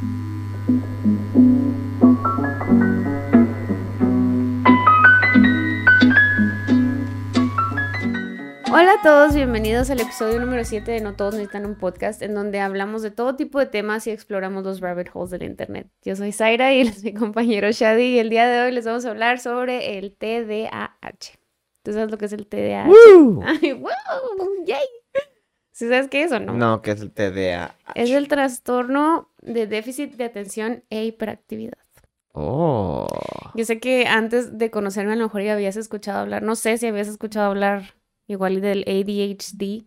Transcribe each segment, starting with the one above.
Hola a todos, bienvenidos al episodio número 7 de No Todos Necesitan un Podcast, en donde hablamos de todo tipo de temas y exploramos los rabbit holes del Internet. Yo soy Zaira y él es mi compañero Shadi y el día de hoy les vamos a hablar sobre el TDAH. ¿Tú sabes lo que es el TDAH? ¡Woo! ¡Ay, wow! ¡Yay! ¿Sí sabes qué es o no? No, que es el TDAH. Es el trastorno de déficit de atención e hiperactividad. Oh. Yo sé que antes de conocerme a lo mejor ya habías escuchado hablar, no sé si habías escuchado hablar igual del ADHD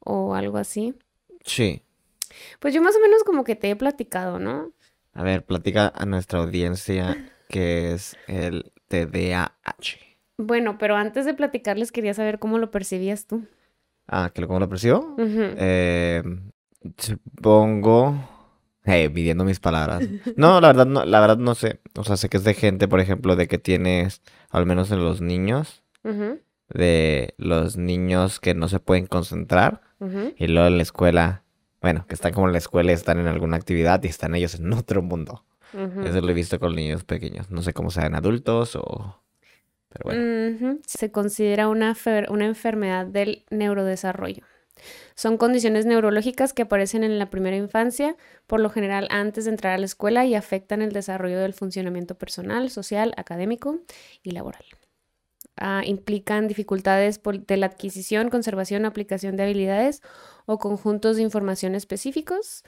o algo así. Sí. Pues yo más o menos como que te he platicado, ¿no? A ver, platica a nuestra audiencia qué es el TDAH. Bueno, pero antes de platicarles quería saber cómo lo percibías tú. Ah, ¿que lo, ¿cómo lo percibo? Eh, supongo... Midiendo mis palabras. No, la verdad no, la verdad no sé. O sea, sé que es de gente, por ejemplo, de que tienes, al menos en los niños, de los niños que no se pueden concentrar y luego en la escuela, bueno, que están como en la escuela y están en alguna actividad y están ellos en otro mundo. Eso lo he visto con niños pequeños. No sé cómo sean adultos o... Pero bueno. Se considera una, una enfermedad del neurodesarrollo. Son condiciones neurológicas que aparecen en la primera infancia, por lo general antes de entrar a la escuela y afectan el desarrollo del funcionamiento personal, social, académico y laboral. Ah, implican dificultades de la adquisición, conservación aplicación de habilidades o conjuntos de información específicos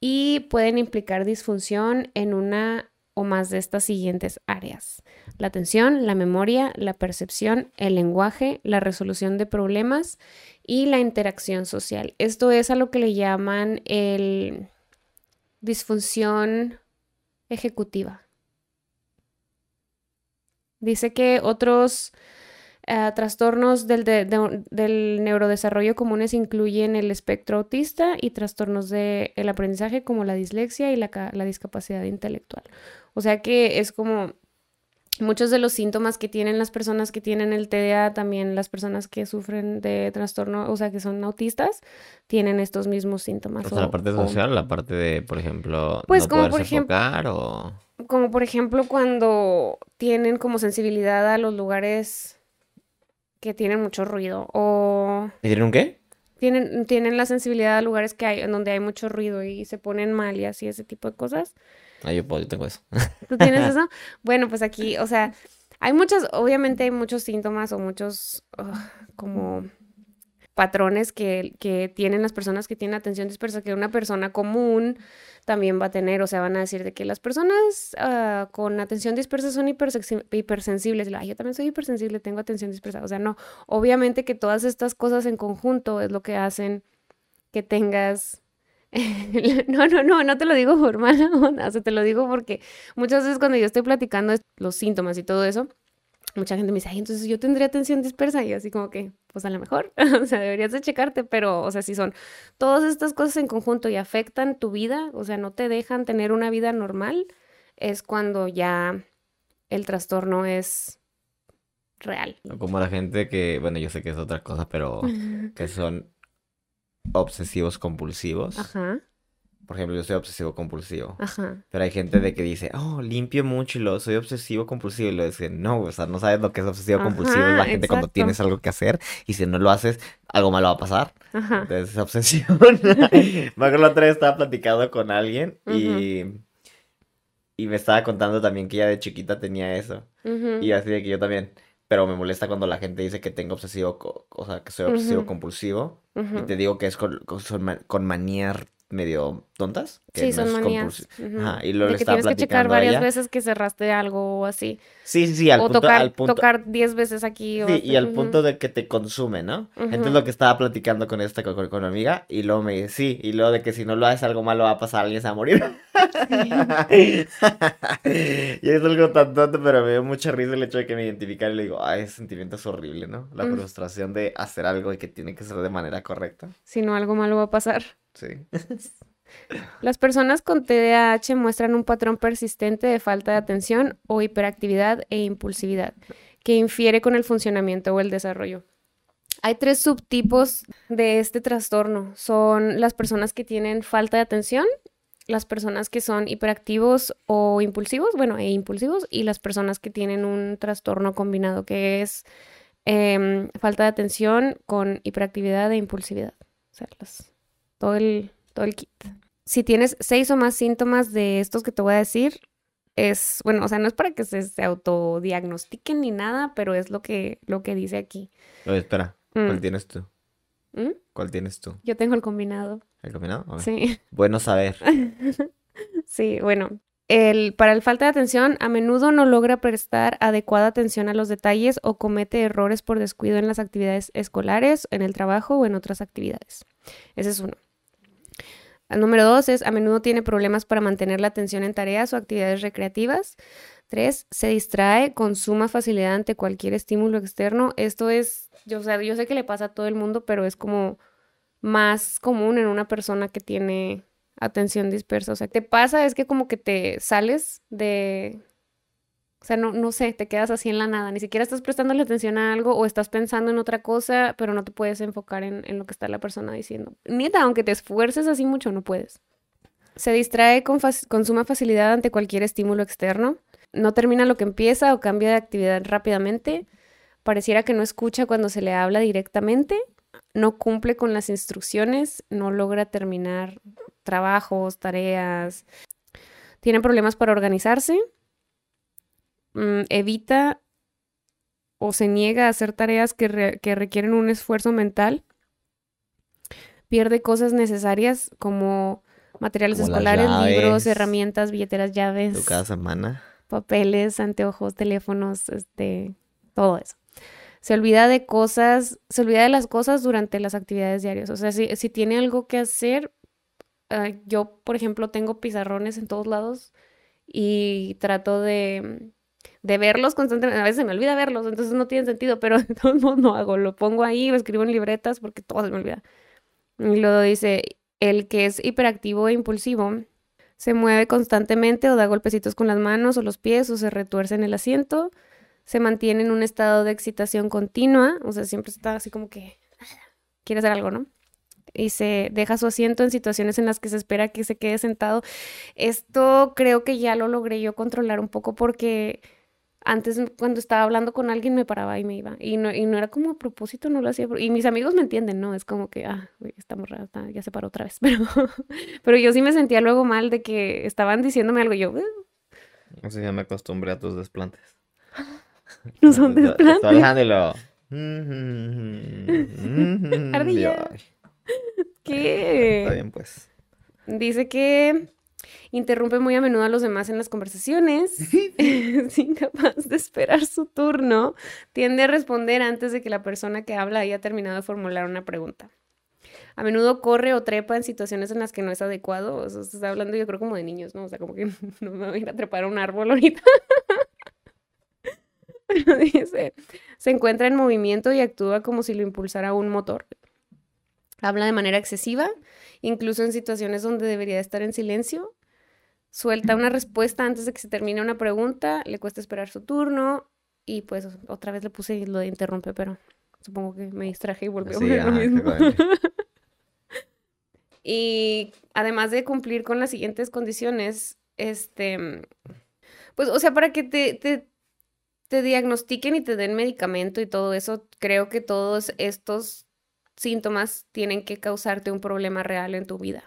y pueden implicar disfunción en una o más de estas siguientes áreas. La atención, la memoria, la percepción, el lenguaje, la resolución de problemas y la interacción social. Esto es a lo que le llaman el disfunción ejecutiva. Dice que otros eh, trastornos del, de- de- del neurodesarrollo comunes incluyen el espectro autista y trastornos del aprendizaje como la dislexia y la, la discapacidad intelectual. O sea que es como muchos de los síntomas que tienen las personas que tienen el TDA, también las personas que sufren de trastorno, o sea, que son autistas, tienen estos mismos síntomas. O sea, la parte o- social, la parte de, por ejemplo, Pues no como por ejemplo- o... como por ejemplo cuando tienen como sensibilidad a los lugares que tienen mucho ruido o ¿Y tienen un qué? tienen, tienen la sensibilidad a lugares que hay, en donde hay mucho ruido y se ponen mal y así ese tipo de cosas. Ah, yo puedo, yo tengo eso. ¿Tú tienes eso? Bueno, pues aquí, o sea, hay muchas, obviamente hay muchos síntomas o muchos ugh, como patrones que, que tienen las personas que tienen atención dispersa, que una persona común también va a tener, o sea, van a decir de que las personas ah, con atención dispersa son hipersensibles. Y, Ay, yo también soy hipersensible, tengo atención dispersa. O sea, no, obviamente que todas estas cosas en conjunto es lo que hacen que tengas... No, no, no, no te lo digo por mala onda, o sea, te lo digo porque muchas veces cuando yo estoy platicando los síntomas y todo eso, mucha gente me dice, ay, entonces yo tendría atención dispersa y así como que, pues a lo mejor, o sea, deberías de checarte, pero, o sea, si son todas estas cosas en conjunto y afectan tu vida, o sea, no te dejan tener una vida normal, es cuando ya el trastorno es real. Como la gente que, bueno, yo sé que es otra cosa, pero que son obsesivos compulsivos. Ajá, Por ejemplo, yo soy obsesivo compulsivo. ajá. Pero hay gente de que dice, oh, limpio mucho y lo soy obsesivo compulsivo. Y lo dicen, no, o sea, no sabes lo que es obsesivo compulsivo. Es la gente cuando tienes algo que hacer y si no lo haces, algo malo va a pasar. Ajá. Entonces, esa obsesión. Me acuerdo la otra vez estaba platicando con alguien y, y me estaba contando también que ella de chiquita tenía eso. ujú, Y así de que yo también. Pero me molesta cuando la gente dice que tengo obsesivo, o sea, que soy obsesivo compulsivo. Y te digo que es con, con, con manías medio tontas. que Sí, no son manías. Ajá, y luego De le que tienes que checar varias ella. veces que cerraste algo o así. Sí, sí, sí, al o punto, tocar, al punto, tocar 10 veces aquí. O sí, así, y al punto de que te consume, ¿no? Entonces lo que estaba platicando con esta, con, con mi amiga, y luego me dice, sí, y luego de que si no lo haces algo malo va a pasar, alguien se va a morir. y es algo tan tonto, pero me dio mucha risa el hecho de que me identificara y le digo, ay, ese sentimiento es horrible, ¿no? La frustración de hacer algo y que tiene que ser de manera correcta. Si no, algo malo va a pasar. Sí. Las personas con TDAH muestran un patrón persistente de falta de atención o hiperactividad e impulsividad que infiere con el funcionamiento o el desarrollo. Hay tres subtipos de este trastorno. Son las personas que tienen falta de atención, las personas que son hiperactivos o impulsivos, bueno, e impulsivos, y las personas que tienen un trastorno combinado, que es em, falta de atención con hiperactividad e impulsividad. O sea, todo, el, todo el kit. Si tienes seis o más síntomas de estos que te voy a decir, es, bueno, o sea, no es para que se, autodiagnostiquen ni nada, pero es lo que, lo que dice aquí. Oye, espera, ¿cuál mm. tienes tú? ¿Mm? ¿Cuál tienes tú? Yo tengo el combinado. ¿El combinado? Sí. Bueno saber. sí, bueno. El, para el falta de atención, a menudo no logra prestar adecuada atención a los detalles o comete errores por descuido en las actividades escolares, en el trabajo o en otras actividades. Ese es uno. El número dos es, a menudo tiene problemas para mantener la atención en tareas o actividades recreativas. Tres, se distrae con suma facilidad ante cualquier estímulo externo. Esto es, yo, yo sé que le pasa a todo el mundo, pero es como más común en una persona que tiene atención dispersa. O sea, te pasa es que como que te sales de... O sea, no, no sé, te quedas así en la nada. Ni siquiera estás prestando atención a algo o estás pensando en otra cosa, pero no te puedes enfocar en, en lo que está la persona diciendo. Neta, aunque te esfuerces así mucho, no puedes. Se distrae con, con suma facilidad ante cualquier estímulo externo. No termina lo que empieza o cambia de actividad rápidamente. Pareciera que no escucha cuando se le habla directamente no cumple con las instrucciones, no logra terminar trabajos, tareas, tiene problemas para organizarse, mm, evita o se niega a hacer tareas que, requieren un esfuerzo mental, pierde cosas necesarias como materiales escolares, libros, herramientas, billeteras, llaves. cada semana. Papeles, anteojos, teléfonos, este, todo eso se olvida de cosas, se olvida de las cosas durante las actividades diarias. O sea, si, si tiene algo que hacer, ah, yo, por ejemplo, tengo pizarrones en todos lados y trato de, de verlos constantemente. A veces me olvida verlos, entonces no tiene sentido, pero de todos modos no hago. Lo pongo ahí, lo escribo en libretas porque todo se me olvida. Y luego dice, el que es hiperactivo e impulsivo se mueve constantemente o da golpecitos con las manos o los pies o se retuerce en el asiento se mantiene en un estado de excitación continua, o sea, siempre está así como que quiere hacer algo, ¿no? Y se deja su asiento en situaciones en las que se espera que se quede sentado. Esto creo que ya lo logré yo controlar un poco porque antes cuando estaba hablando con alguien me paraba y me iba. Y no, y no era como a propósito, no lo hacía. Y mis amigos me entienden, ¿no? Es como que, ah, estamos raros, ya se paró otra vez. Pero, pero yo sí me sentía luego mal de que estaban diciéndome algo y yo... Así ya me acostumbré a tus desplantes. No son desplantes. Alejandro. Está bien, pues. Dice que interrumpe muy a menudo a los demás en las conversaciones, es incapaz de esperar su turno, tiende a responder antes de que la persona que habla haya terminado de formular una pregunta. A menudo corre o trepa en situaciones en las que no es adecuado. O sea, se está hablando yo creo como de niños, ¿no? O sea, como que no me voy a ir a trepar a un árbol ahorita. dice, se encuentra en movimiento y actúa como si lo impulsara un motor. Habla de manera excesiva, incluso en situaciones donde debería estar en silencio. Suelta una respuesta antes de que se termine una pregunta, le cuesta esperar su turno y pues otra vez le puse lo de interrumpe, pero supongo que me distraje y volvió a ver lo mismo. y además de cumplir con las siguientes condiciones, este, pues, o sea, para que te, te diagnostiquen y te den medicamento y todo eso, creo que todos estos síntomas tienen que causarte un problema real en tu vida.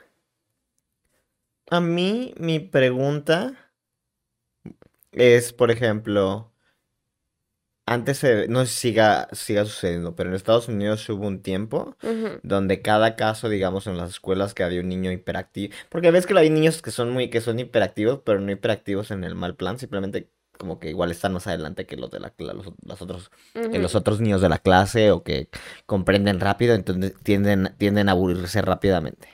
A mí, mi pregunta es, por ejemplo, antes, no siga, siga sucediendo, pero en Estados Unidos hubo un tiempo donde cada caso, digamos, en las escuelas que había un niño hiperactivo, porque ves que hay niños que son muy, que son hiperactivos, pero no hiperactivos en el mal plan, simplemente como que igual están más adelante que los de la, los, otros los otros niños de la clase o que comprenden rápido entonces tienden tienden a aburrirse rápidamente.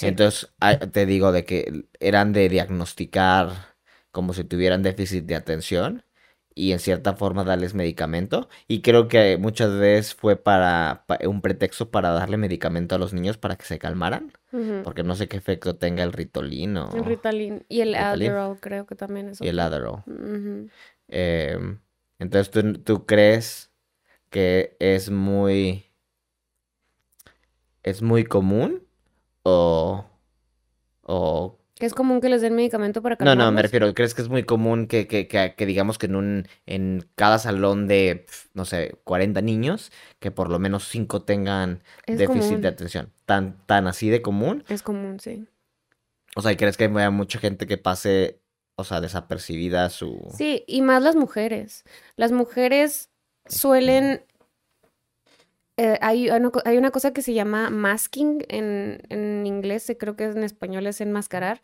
Entonces te digo de que eran de diagnosticar como si tuvieran déficit de atención y en cierta forma darles medicamento. Y creo que muchas veces fue para, un pretexto para darle medicamento a los niños para que se calmaran. Porque no sé qué efecto tenga el Ritolin o... El Ritalin. Y el Adderall creo que también es Y el Adderall. Em, entonces, ¿tú, ¿tú crees que es muy... es muy común o... o Que es común que les den medicamento para No, no, me calmarlos. refiero, ¿crees que es muy común que, que, que, que digamos que en un, en cada salón de, no sé, 40 niños, que por lo menos 5 tengan Es déficit común. de atención? ¿Tan, tan así de común? Es común, sí. O sea, ¿y ¿crees que haya mucha gente que pase, o sea, desapercibida su... Sí, y más las mujeres. Las mujeres suelen... eh, hay, una hay una cosa que se llama masking en, en inglés, eh, creo que en español es enmascarar.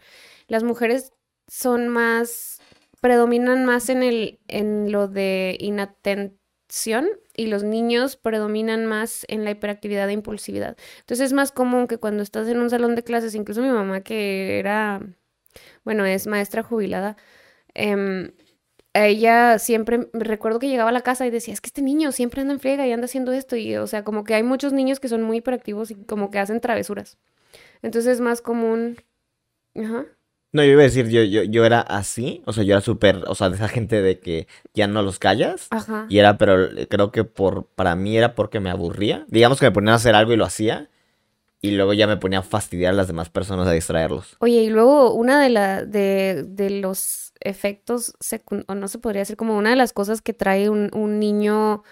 Las mujeres son más, predominan más en el, en lo de inatención y los niños predominan más en la hiperactividad e impulsividad. Entonces es más común que cuando estás en un salón de clases, incluso mi mamá que era, bueno, es maestra jubilada, a ella siempre, recuerdo que llegaba a la casa y decía, es que este niño siempre anda en friega y anda haciendo esto. Y, o sea, como que hay muchos niños que son muy hiperactivos y como que hacen travesuras. Entonces es más común. Ajá. No, yo iba a decir, yo, yo, yo era así, o sea, yo era súper, o sea, de esa gente de que ya no los callas. Ajá. Y era, pero creo que por, para mí era porque me aburría. Digamos que me ponían a hacer algo y lo hacía. Y luego ya me ponía a fastidiar a las demás personas a distraerlos. Oye, y luego una de la, de, de los efectos o no se podría decir como una de las cosas que trae un, un niño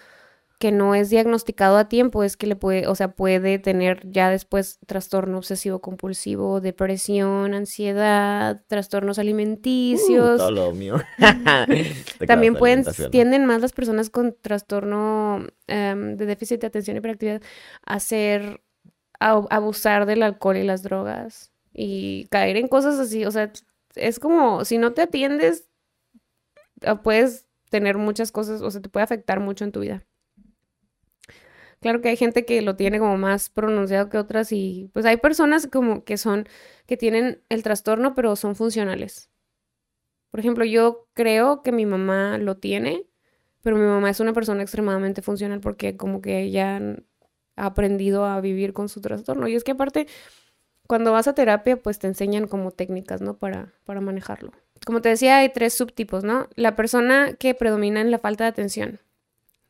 que no es diagnosticado a tiempo es que le puede, o sea, puede tener ya después trastorno obsesivo compulsivo, depresión, ansiedad, trastornos Uh, alimenticios. todo lo mío. Te También pueden, tienden más las personas con trastorno em, de déficit de atención y hiperactividad a ser, abusar del alcohol y las drogas y caer en cosas así. O sea, es como, si no te atiendes, ah, puedes tener muchas cosas, o sea, te puede afectar mucho en tu vida. Claro que hay gente que lo tiene como más pronunciado que otras y pues hay personas como que son, que tienen el trastorno pero son funcionales. Por ejemplo, yo creo que mi mamá lo tiene, pero mi mamá es una persona extremadamente funcional porque como que ella ha aprendido a vivir con su trastorno. Y es que aparte, cuando vas a terapia, pues te enseñan como técnicas, ¿no? Para, para manejarlo. Como te decía, hay tres subtipos, ¿no? La persona que predomina en la falta de atención.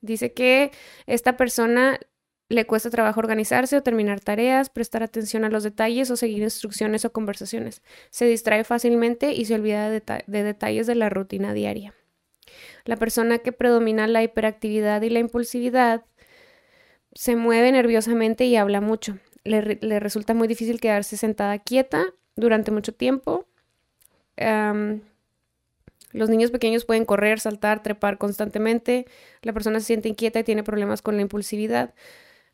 Dice que esta persona le cuesta trabajo organizarse o terminar tareas, prestar atención a los detalles o seguir instrucciones o conversaciones. Se distrae fácilmente y se olvida de, de detalles de la rutina diaria. La persona que predomina la hiperactividad y la impulsividad se mueve nerviosamente y habla mucho. Le, re- le resulta muy difícil quedarse sentada quieta durante mucho tiempo. Los niños pequeños pueden correr, saltar, trepar constantemente. La persona se siente inquieta y tiene problemas con la impulsividad.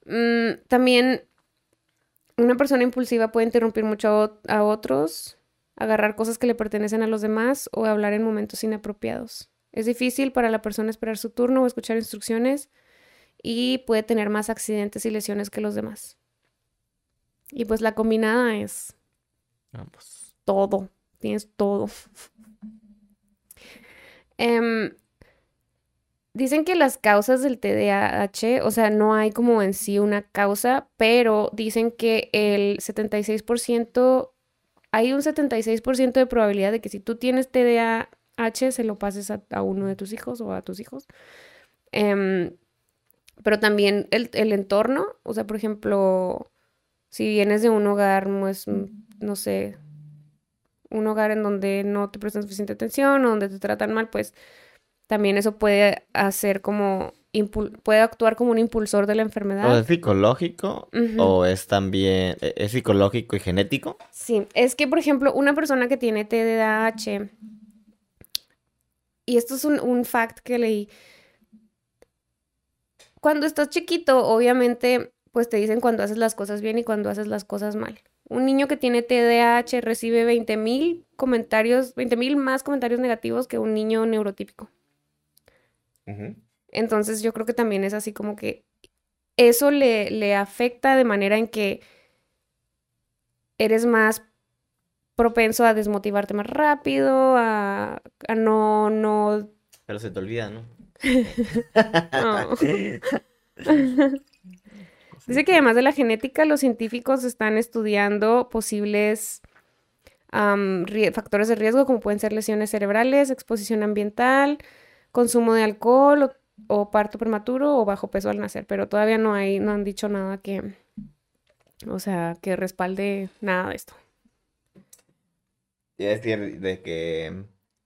Mm, también una persona impulsiva puede interrumpir mucho a, a otros, agarrar cosas que le pertenecen a los demás o hablar en momentos inapropiados. Es difícil para la persona esperar su turno o escuchar instrucciones y puede tener más accidentes y lesiones que los demás. Y pues la combinada es Vamos. todo, tienes todo. Em, dicen que las causas del TDAH, o sea, no hay como en sí una causa, pero dicen que el 76%, hay un 76% de probabilidad de que si tú tienes TDAH se lo pases a, a uno de tus hijos o a tus hijos. Em, pero también el, el entorno, o sea, por ejemplo, si vienes de un hogar, pues, mm, no sé, un hogar en donde no te prestan suficiente atención o donde te tratan mal, pues también eso puede hacer como, puede actuar como un impulsor de la ¿O enfermedad. es psicológico o es también, e- es psicológico y genético? Sí, es que, por ejemplo, una persona que tiene TDAH, y esto es un, un fact que leí, cuando estás chiquito, obviamente, pues te dicen cuando haces las cosas bien y cuando haces las cosas mal. Un niño que tiene TDAH recibe 20 mil comentarios, 20 mil más comentarios negativos que un niño neurotípico. Entonces yo creo que también es así como que eso le, le afecta de manera en que eres más propenso a desmotivarte más rápido, a, a no, no... Pero se te olvida, ¿no? Dice que además de la genética, los científicos están estudiando posibles factores de riesgo como pueden ser lesiones cerebrales, exposición ambiental, consumo de alcohol o, parto prematuro o bajo peso al nacer, pero todavía no hay, no han dicho nada que, o sea, que respalde nada de esto. a decir de que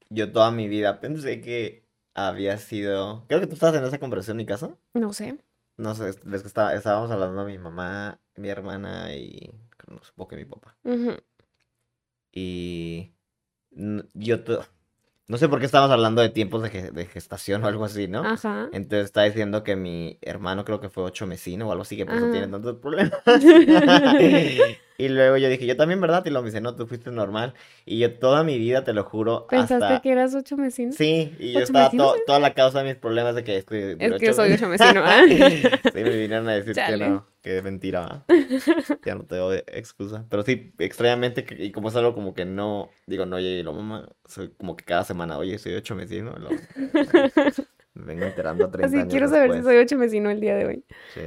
yo toda mi vida pensé que había sido. Creo que tú estabas en esa conversación en mi casa. No sé. No sé, que estaba, estábamos hablando mi mamá, mi hermana y. No supongo que mi papá. Ujú. Y. Yo. No sé por qué estábamos hablando de tiempos de, ge- de gestación o algo así, ¿no? Ajá. Entonces está diciendo que mi hermano creo que fue ocho mesino o algo así, que por eso tiene tantos problemas. Y luego yo dije, yo también, ¿verdad? Y luego me dice, no, tú fuiste normal. Y yo toda mi vida, te lo juro, ¿Pensaste hasta... que eras ocho vecinos? Sí, y yo ¿Ocho estaba to- toda la causa de mis problemas de que es que Es duró que ocho soy ocho vecino, ¿ah? Sí, me vinieron a decir que no, es mentira. Ya no tengo de- excusa. Pero sí, extrañamente, y como es algo como que no, digo, no, oye, y lo mamá, soy como que cada semana, oye, soy ocho mesino. Lo... Me vengo enterando 30 Así años quiero saber si soy ocho vecino el día de hoy. Sí.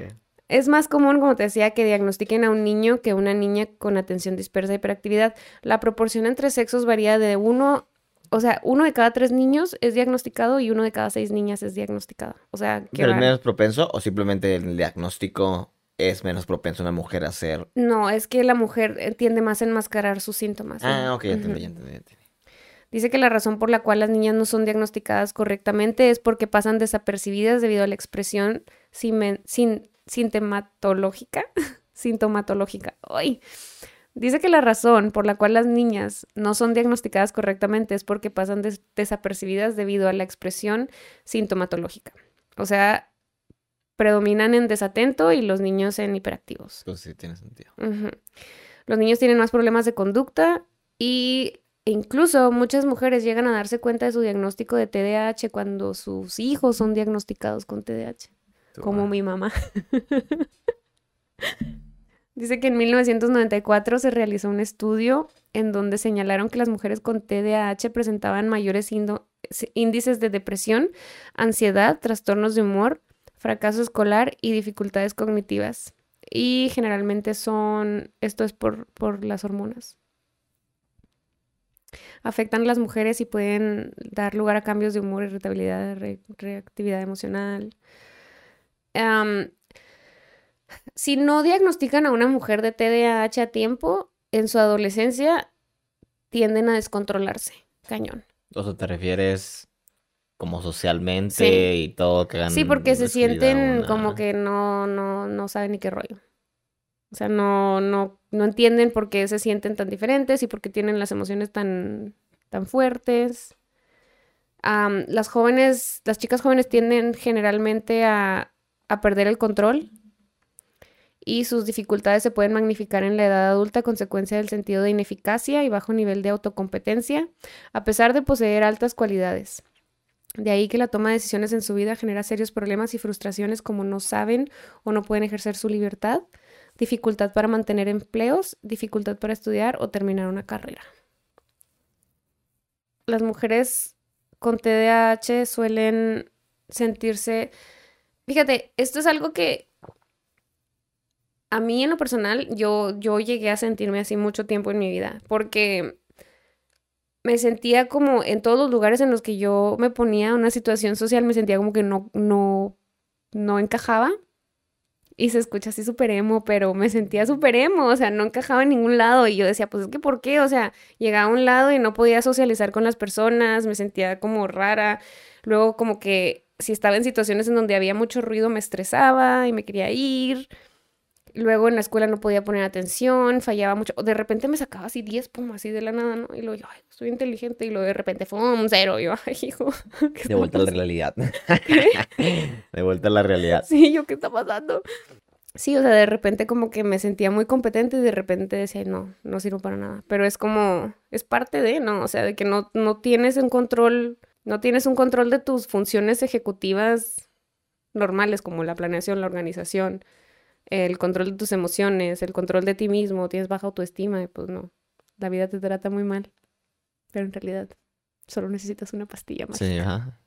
Es más común, como te decía, que diagnostiquen a un niño que a una niña con atención dispersa e hiperactividad. La proporción entre sexos varía de uno, o sea, uno de cada tres niños es diagnosticado y uno de cada seis niñas es diagnosticado. O sea, que ¿Pero es va- menos propenso o simplemente el diagnóstico es menos propenso una mujer a ser... No, es que la mujer eh, tiende más a enmascarar sus síntomas. Ah, ok, ya entendí, ya entendí, ya entendí. Dice que la razón por la cual las niñas no son diagnosticadas correctamente es porque pasan desapercibidas debido a la expresión simen- sin, sintomatológica. sintomatológica. ¡Ay! Dice que la razón por la cual las niñas no son diagnosticadas correctamente es porque pasan des- desapercibidas debido a la expresión sintomatológica. O sea, predominan en desatento y los niños en hiperactivos. Pues sí, tiene sentido. Los niños tienen más problemas de conducta y incluso muchas mujeres llegan a darse cuenta de su diagnóstico de TDAH cuando sus hijos son diagnosticados con TDAH, como mi mamá. Dice que en 1994 se realizó un estudio en donde señalaron que las mujeres con TDAH presentaban mayores índices de depresión, ansiedad, trastornos de humor, fracaso escolar y dificultades cognitivas. Y generalmente son, esto es por, por las hormonas. Afectan a las mujeres y pueden dar lugar a cambios de humor, irritabilidad, re- reactividad emocional. Si no diagnostican a una mujer de TDAH a tiempo, en su adolescencia tienden a descontrolarse. Cañón. O sea, te refieres como socialmente Sí. y todo que hagan Sí, porque se sienten como que no, no, no saben ni qué rollo. O sea, no, no, no entienden por qué se sienten tan diferentes y por qué tienen las emociones tan, tan fuertes. Am, las jóvenes, las chicas jóvenes tienden generalmente a, a perder el control y sus dificultades se pueden magnificar en la edad adulta a consecuencia del sentido de ineficacia y bajo nivel de autocompetencia, a pesar de poseer altas cualidades. De ahí que la toma de decisiones en su vida genera serios problemas y frustraciones como no saben o no pueden ejercer su libertad, dificultad para mantener empleos, dificultad para estudiar o terminar una carrera. Las mujeres con TDAH suelen sentirse... Fíjate, esto es algo que a mí en lo personal yo, yo llegué a sentirme así mucho tiempo en mi vida, porque me sentía como en todos los lugares en los que yo me ponía una situación social, me sentía como que no, no, no encajaba. Y se escucha así súper emo, pero me sentía súper emo, o sea, no encajaba en ningún lado. Y yo decía, pues es que ¿por qué? O sea, llegaba a un lado y no podía socializar con las personas, me sentía como rara. Luego como que si estaba en situaciones en donde había mucho ruido me estresaba y me quería ir. Luego en la escuela no podía poner atención, fallaba mucho. De repente me sacaba así 10, pum, así de la nada, ¿no? Y luego yo, ay, soy inteligente. Y luego de repente fue un cero. Y yo, ay, hijo. ¿qué De vuelta a la realidad. De vuelta a la realidad. Sí, yo, ¿qué está pasando? Sí, o sea, de repente como que me sentía muy competente y de repente decía, no, no sirvo para nada. Pero es como, es parte de, ¿no? O sea, de que no, no tienes un control, no tienes un control de tus funciones ejecutivas normales como la planeación, la organización, el control de tus emociones, el control de ti mismo, tienes baja autoestima y pues no, la vida te trata muy mal. Pero en realidad solo necesitas una pastilla más Sí, ajá.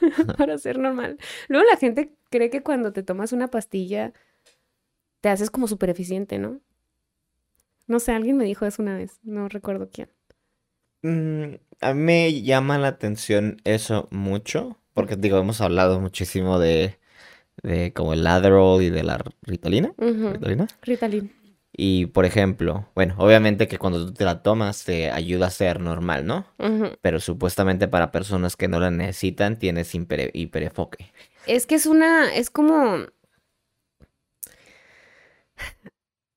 para ser normal. Luego la gente cree que cuando te tomas una pastilla te haces como súper eficiente, ¿no? No sé, alguien me dijo eso una vez, no recuerdo quién. Mm, a mí me llama la atención eso mucho, porque digo, hemos hablado muchísimo de, de como el Adderall y de la Ritalina. Ujú. ¿Ritalina? Ritalin. Y por ejemplo, bueno, obviamente que cuando tú te la tomas te ayuda a ser normal, ¿no? Pero supuestamente para personas que no la necesitan tienes hiper, hiperenfoque. Es que es una, es como,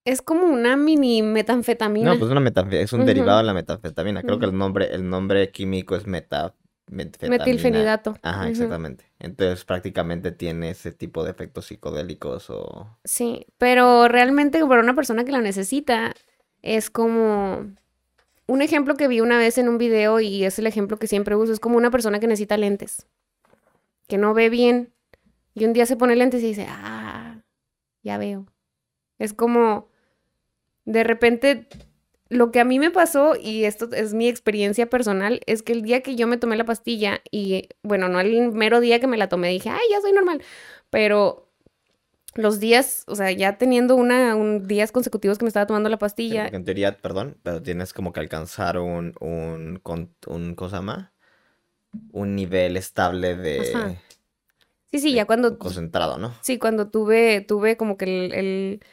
es como una mini metanfetamina. No, pues una metanfetamina, es un derivado de la metanfetamina. Creo que el nombre, el nombre químico es meta, metanfetamina. Metilfenidato. Ajá, exactamente. Entonces prácticamente tiene ese tipo de efectos psicodélicos o... Sí, pero realmente para una persona que la necesita es como un ejemplo que vi una vez en un video y es el ejemplo que siempre uso, es como una persona que necesita lentes, que no ve bien y un día se pone lentes y dice, ah, ya veo. Es como de repente lo que a mí me pasó y esto es mi experiencia personal es que el día que yo me tomé la pastilla y bueno, no el mero día que me la tomé dije, ay, ya soy normal, pero los días, o sea, ya teniendo una, un días consecutivos que me estaba tomando la pastilla, en teoría, perdón, pero tienes como que alcanzar un, un, un, ¿cómo se llama? Un nivel estable de, Ajá. sí, sí, de ya cuando, concentrado, ¿no? sí, cuando tuve, tuve como que el, el,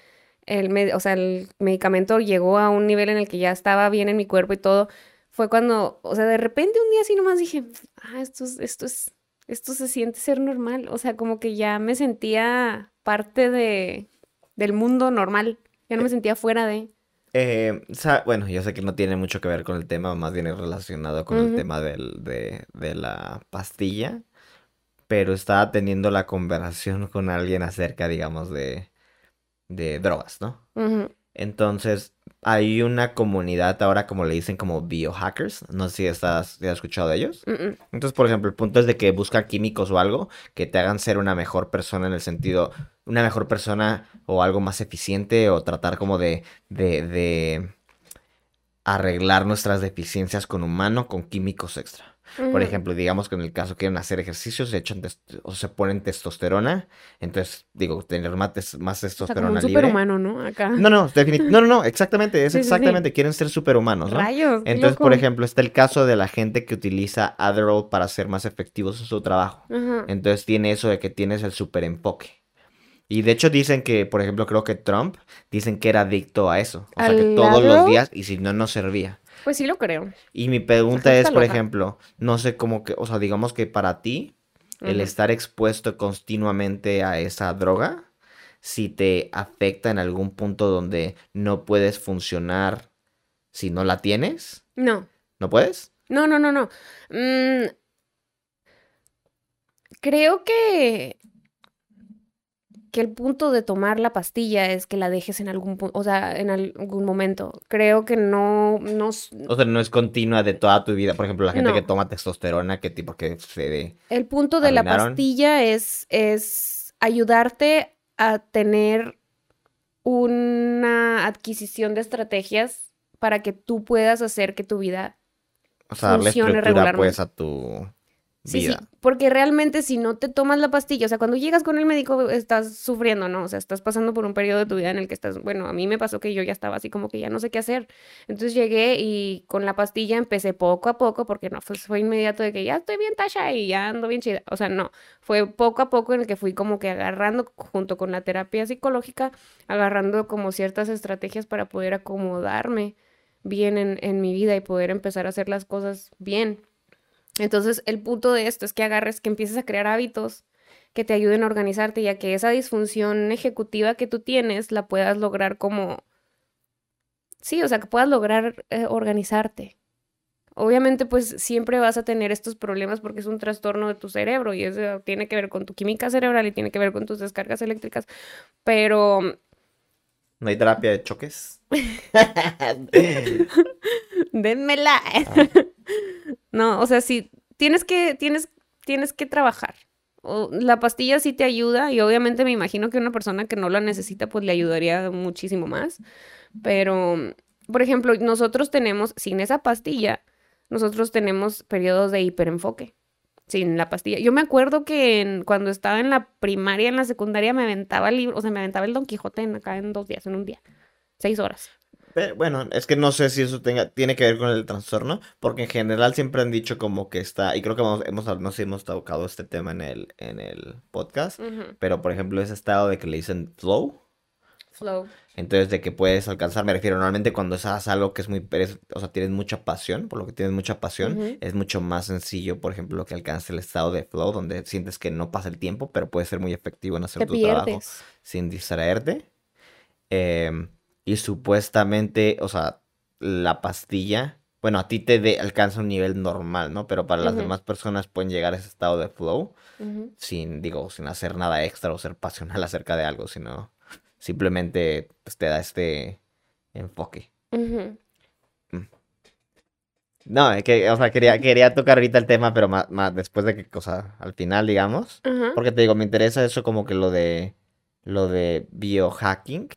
el o sea, el medicamento llegó a un nivel en el que ya estaba bien en mi cuerpo y todo, fue cuando, o sea, de repente un día así nomás dije, ah, esto es, esto es, esto se siente ser normal, o sea, como que ya me sentía parte de, del mundo normal, ya no me sentía fuera de, Eh, sa- bueno, yo sé que no tiene mucho que ver con el tema, más bien es relacionado con el tema del, de, de la pastilla, pero estaba teniendo la conversación con alguien acerca, digamos, de, de drogas, ¿no? Entonces, hay una comunidad ahora, como le dicen, como biohackers, no sé si estás, has escuchado de ellos. Entonces, por ejemplo, el punto es de que buscan químicos o algo que te hagan ser una mejor persona en el sentido, una mejor persona o algo más eficiente o tratar como de, de, de arreglar nuestras deficiencias con humano con químicos extra. Por ejemplo, digamos que en el caso quieren hacer ejercicios, se echan tes- o se ponen testosterona, entonces, digo, tener más, más O sea, como testosterona un libre. superhumano, ¿no? Acá. No, no, no, no, no, exactamente, es Sí, sí, sí. exactamente, quieren ser superhumanos, ¿no? Rayos, Entonces, por ejemplo, está el caso de la gente que utiliza Adderall para ser más efectivos en su trabajo. Ajá. Entonces tiene eso de que tienes el superenfoque. Y de hecho dicen que, por ejemplo, creo que Trump dicen que era adicto a eso. O sea, que ¿Al todos los días y si no, no servía. Pues sí lo creo. Y mi pregunta es, por loca. ejemplo, no sé cómo que, o sea, digamos que para ti, el estar expuesto continuamente a esa droga, si te afecta en algún punto donde no puedes funcionar si no la tienes, No, ¿no puedes? no, no, no, no. Mm, creo que que el punto de tomar la pastilla es que la dejes en algún o sea, en algún momento. Creo que no, no, O sea, no es continua de toda tu vida. Por ejemplo, la gente que toma testosterona, que tipo que se... el punto de la pastilla es, es ayudarte a tener una adquisición de estrategias para que tú puedas hacer que tu vida O sea, darle Funcione pues regularmente. a tu Sí, sí, porque realmente si no te tomas la pastilla, o sea, cuando llegas con el médico estás sufriendo, ¿no? O sea, estás pasando por un periodo de tu vida en el que estás, bueno, a mí me pasó que yo ya estaba así como que ya no sé qué hacer. Entonces llegué y con la pastilla empecé poco a poco, porque no fue, fue inmediato de que ya estoy bien Tasha y ya ando bien chida. O sea, no, fue poco a poco en el que fui como que agarrando, junto con la terapia psicológica, agarrando como ciertas estrategias para poder acomodarme bien en, en mi vida y poder empezar a hacer las cosas bien. Entonces, el punto de esto es que agarres, que empieces a crear hábitos que te ayuden a organizarte y a que esa disfunción ejecutiva que tú tienes la puedas lograr como... Sí, o sea, que puedas lograr eh, organizarte. Obviamente, pues siempre vas a tener estos problemas porque es un trastorno de tu cerebro y eso tiene que ver con tu química cerebral y tiene que ver con tus descargas eléctricas, pero ¿No hay terapia de choques? Dénmela. No, o sea, sí, tienes que, tienes, tienes que trabajar. La pastilla sí te ayuda y obviamente me imagino que una persona que no la necesita pues le ayudaría muchísimo más. Pero, por ejemplo, nosotros tenemos, sin esa pastilla, nosotros tenemos periodos de hiperenfoque. Sin la pastilla. Yo me acuerdo que cuando estaba en la primaria, en la secundaria, me aventaba el libro, o sea, me aventaba el Don Quijote en, acá en dos días, en un día. Seis horas. Bueno, es que no sé si eso tenga, tiene que ver con el trastorno, porque en general siempre han dicho como que está, y creo que vamos- hemos, no sé hemos tocado este tema en el, en el podcast, pero por ejemplo ese estado de que le dicen flow, Flow. Entonces, de que puedes alcanzar, me refiero, normalmente cuando haces algo que es muy, o sea, tienes mucha pasión, por lo que tienes mucha pasión, es mucho más sencillo, por ejemplo, que alcances el estado de flow, donde sientes que no pasa el tiempo, pero puedes ser muy efectivo en hacer Te tu trabajo sin distraerte. Em, y supuestamente, o sea, la pastilla, bueno, a ti te de- alcanza un nivel normal, ¿no? Pero para las demás personas pueden llegar a ese estado de flow sin, digo, sin hacer nada extra o ser pasional acerca de algo, sino simplemente pues, te da este enfoque. Ujú. No, es que, o sea, quería, quería tocar ahorita el tema, pero más, después de que, o sea, al final, digamos. Porque te digo, me interesa eso como que lo de lo de biohacking.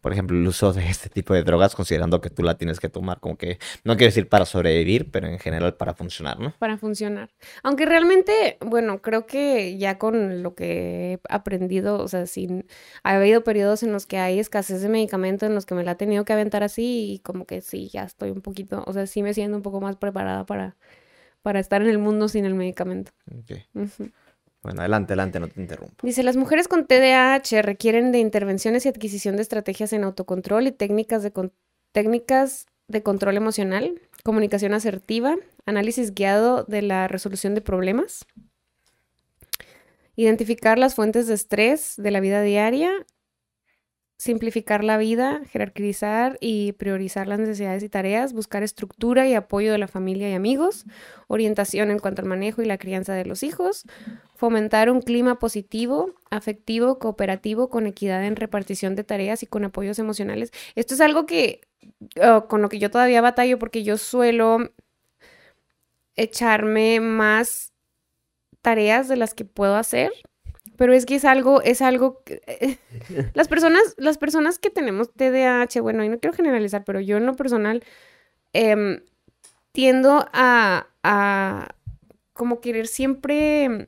Por ejemplo, el uso de este tipo de drogas, considerando que tú la tienes que tomar como que, no quiero decir para sobrevivir, pero en general para funcionar, ¿no? para funcionar. Aunque realmente, bueno, creo que ya con lo que he aprendido, o sea, sin, ha habido periodos en los que hay escasez de medicamento, en los que me la he tenido que aventar así y como que sí, ya estoy un poquito, o sea, sí me siento un poco más preparada para, para estar en el mundo sin el medicamento. Ok. Ujú. Bueno, adelante, adelante, no te interrumpo. Dice, las mujeres con TDAH requieren de intervenciones y adquisición de estrategias en autocontrol y técnicas de, técnicas de control emocional, comunicación asertiva, análisis guiado de la resolución de problemas, identificar las fuentes de estrés de la vida diaria, simplificar la vida, jerarquizar y priorizar las necesidades y tareas, buscar estructura y apoyo de la familia y amigos, orientación en cuanto al manejo y la crianza de los hijos, fomentar un clima positivo, afectivo, cooperativo, con equidad en repartición de tareas y con apoyos emocionales. Esto es algo que uh, con lo que yo todavía batallo porque yo suelo echarme más tareas de las que puedo hacer, pero es que es algo, es algo las personas, las personas que tenemos TDAH, bueno, y no quiero generalizar, pero yo en lo personal em, tiendo a, a como querer siempre,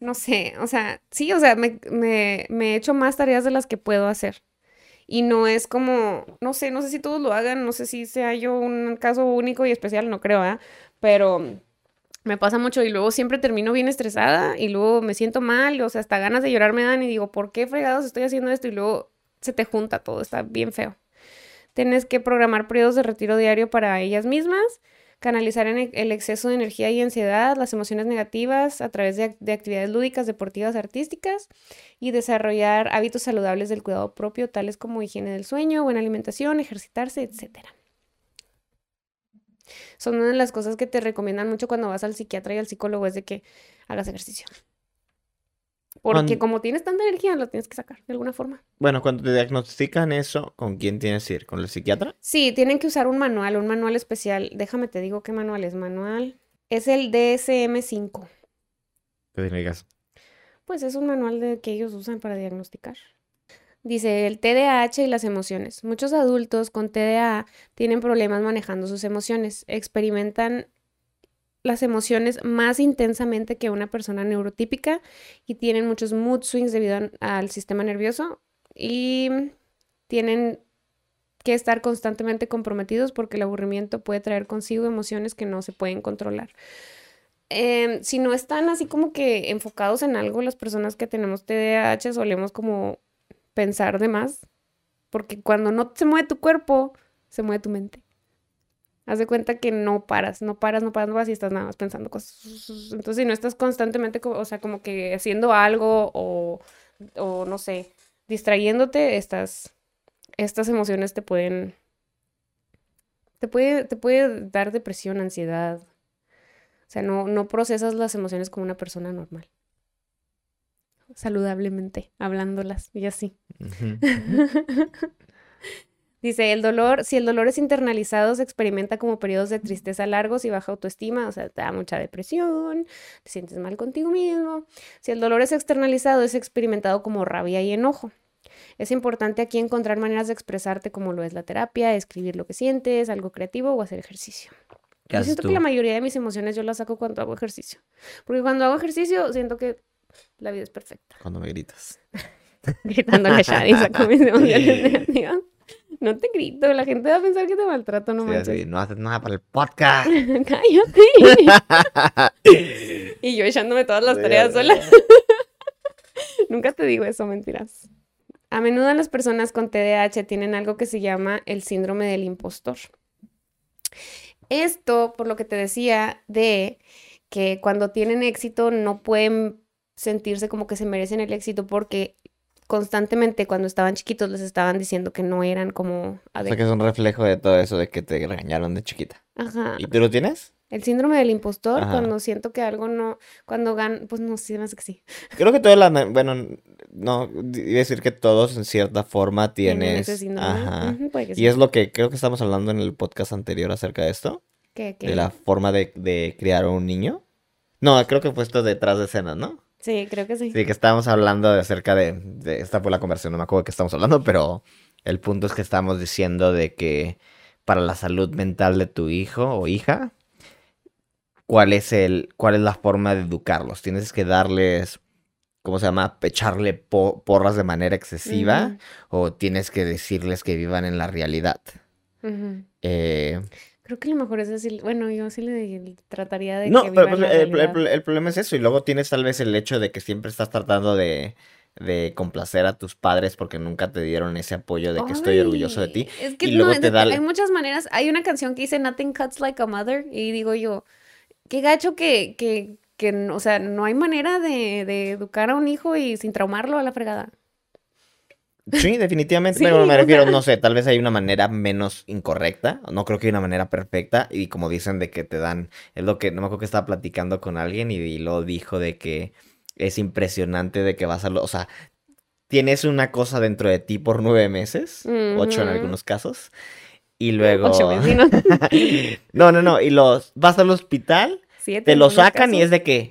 no sé, o sea, sí, o sea, me, me, me echo más tareas de las que puedo hacer. Y no es como, no sé, no sé si todos lo hagan, no sé si sea yo un caso único y especial, no creo, ¿eh? Pero me pasa mucho y luego siempre termino bien estresada y luego me siento mal, o sea, hasta ganas de llorar me dan y digo, ¿por qué fregados estoy haciendo esto? Y luego se te junta todo, está bien feo. Tienes que programar periodos de retiro diario para ellas mismas, canalizar en el exceso de energía y ansiedad, las emociones negativas a través de, de, actividades lúdicas, deportivas, artísticas y desarrollar hábitos saludables del cuidado propio, tales como higiene del sueño, buena alimentación, ejercitarse, etc. Son una de las cosas que te recomiendan mucho cuando vas al psiquiatra y al psicólogo es de que hagas ejercicio. Porque Cuando- como tienes tanta energía, lo tienes que sacar de alguna forma. Bueno, cuando te diagnostican eso, ¿con quién tienes que ir? ¿Con el psiquiatra? Sí, tienen que usar un manual, un manual especial. Déjame te digo qué manual es. Manual es el DSM-5. ¿Qué significa? Pues es un manual de que ellos usan para diagnosticar. Dice el TDAH y las emociones. Muchos adultos con TDA tienen problemas manejando sus emociones. Experimentan las emociones más intensamente que una persona neurotípica y tienen muchos mood swings debido al sistema nervioso y tienen que estar constantemente comprometidos porque el aburrimiento puede traer consigo emociones que no se pueden controlar. Em, si no están así como que enfocados en algo, las personas que tenemos TDAH solemos como pensar de más, porque cuando no se mueve tu cuerpo, se mueve tu mente. Haz de cuenta que no paras, no paras, no paras, no paras y estás nada más pensando cosas. Entonces, si no estás constantemente, co- o sea, como que haciendo algo o, o no sé, distrayéndote, estas, estas emociones te pueden, te puede, te puede dar depresión, ansiedad. O sea, no, no procesas las emociones como una persona normal. Saludablemente, hablándolas y así. Ujú. Dice, el dolor, si el dolor es internalizado, se experimenta como periodos de tristeza largos y baja autoestima, o sea, te da mucha depresión, te sientes mal contigo mismo. Si el dolor es externalizado, es experimentado como rabia y enojo. Es importante aquí encontrar maneras de expresarte como lo es la terapia, escribir lo que sientes, algo creativo o hacer ejercicio. ¿Qué Yo siento tú? que la mayoría de mis emociones yo las saco cuando hago ejercicio. Porque cuando hago ejercicio siento que la vida es perfecta. Cuando me gritas. Gritándole a Shadi, saco mis emociones negativas. No te grito, la gente va a pensar que te maltrato, no Sí, manches. así, no haces nada para el podcast. Cállate. y yo echándome todas las Sí, tareas sí. sola. Nunca te digo eso, mentiras. A menudo las personas con TDAH tienen algo que se llama el síndrome del impostor. Esto, por lo que te decía, de que cuando tienen éxito no pueden sentirse como que se merecen el éxito porque constantemente cuando estaban chiquitos les estaban diciendo que no eran como O sea que es un reflejo de todo eso de que te regañaron de chiquita. Ajá. ¿Y tú lo tienes? El síndrome del impostor, Ajá. cuando siento que algo no, cuando gan, pues no sé, más que sí. Creo que todas las, bueno, no, a decir que todos en cierta forma tienes, ese síndrome. ajá. Ujú, puede que Y sí. es lo que creo que estamos hablando en el podcast anterior acerca de esto, ¿Qué, qué? de la forma de, de criar a un niño. No, creo que fue esto detrás de escenas, ¿no? Sí, creo que sí. Sí, que estábamos hablando de acerca de, de esta fue la conversación, no me acuerdo de qué estamos hablando, pero el punto es que estamos diciendo de que para la salud mental de tu hijo o hija, ¿cuál es el, cuál es la forma de educarlos? Tienes que darles, ¿cómo se llama? Echarle po- porras de manera excesiva o tienes que decirles que vivan en la realidad. Eh, Creo que lo mejor es decir, bueno, yo sí le trataría de No, que pero pues, el, el- realidad. el problema es eso. Y luego tienes tal vez el hecho de que siempre estás tratando de, de complacer a tus padres porque nunca te dieron ese apoyo de que estoy orgulloso de ti. Es que y luego no, te da- hay muchas maneras. Hay una canción que dice Nothing cuts like a mother. Y digo yo, qué gacho que, que, que no- o sea, no hay manera de, de educar a un hijo y sin traumarlo a la fregada. Sí, definitivamente. Sí, pero me refiero, sea. no sé, tal vez hay una manera menos incorrecta. No creo que hay una manera perfecta. Y como dicen de que te dan, es lo que, no me acuerdo que estaba platicando con alguien y, y lo dijo de que es impresionante de que vas a, lo- o sea, tienes una cosa dentro de ti por nueve meses, ocho en algunos casos. Y luego... Ocho. No, no, no. Y los vas al hospital, Siete te lo sacan y es de que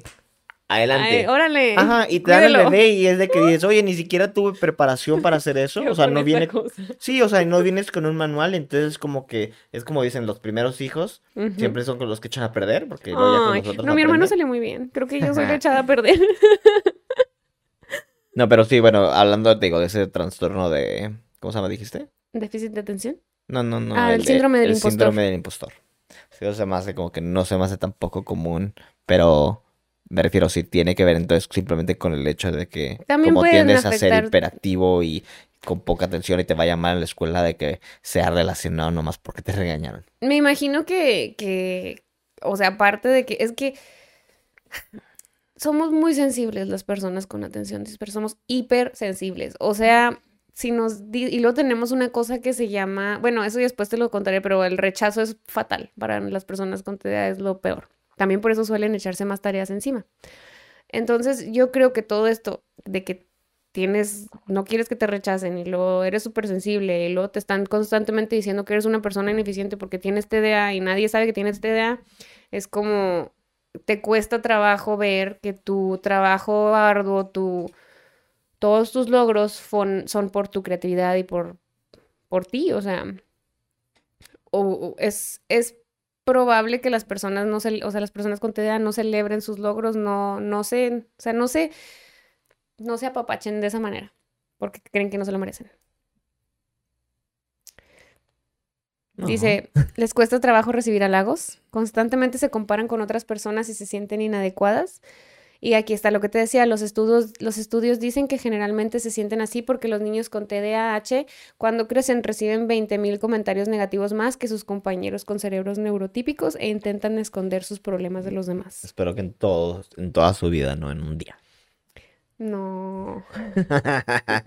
Ay, adelante. órale. Ajá, y te dan el bebé y es de que dices, oye, ni siquiera tuve preparación para hacer eso. O sea, no viene. cosa. Sí, o sea, no vienes con un manual, entonces como que es como dicen los primeros hijos, siempre son con los que echan a perder, porque luego ya con nosotros no, mi hermano salió muy bien. Creo que yo soy la echada a perder. No, pero sí, bueno, hablando, te digo, de ese trastorno de, ¿cómo se llama, dijiste? Déficit de atención. No, no, no, Ah, el síndrome del el impostor. síndrome del impostor. Sí, o sea, me hace como que no se me hace tan poco común, pero me refiero, sí, tiene que ver entonces simplemente con el hecho de que También como tiendes a ser hiperactivo y con poca atención y te vaya mal en la escuela, de que sea relacionado nomás porque te regañaron. Me imagino que, que, o sea, aparte de que es que somos muy sensibles las personas con atención dispersa, somos hipersensibles. O sea, si nos y luego tenemos una cosa que se llama, bueno, eso después te lo contaré, pero el rechazo es fatal para las personas con TDA, es lo peor. También por eso suelen echarse más tareas encima. Entonces, yo creo que todo esto de que tienes, no quieres que te rechacen y luego eres súper sensible y luego te están constantemente diciendo que eres una persona ineficiente porque tienes TDA y nadie sabe que tienes TDA, es como te cuesta trabajo ver que tu trabajo arduo, tu, todos tus logros son por tu creatividad y por, por ti, o sea, o es, es probable que las personas no se, o sea, las personas con TDA no celebren sus logros, no, no se, o sea, no se, no se apapachen de esa manera, porque creen que no se lo merecen. Dice, les cuesta trabajo recibir halagos, constantemente se comparan con otras personas y se sienten inadecuadas. Y aquí está lo que te decía, los estudios, los estudios dicen que generalmente se sienten así porque los niños con TDAH cuando crecen reciben 20.000 comentarios negativos más que sus compañeros con cerebros neurotípicos e intentan esconder sus problemas de los demás. Espero que en todo, en toda su vida, no en un día. No,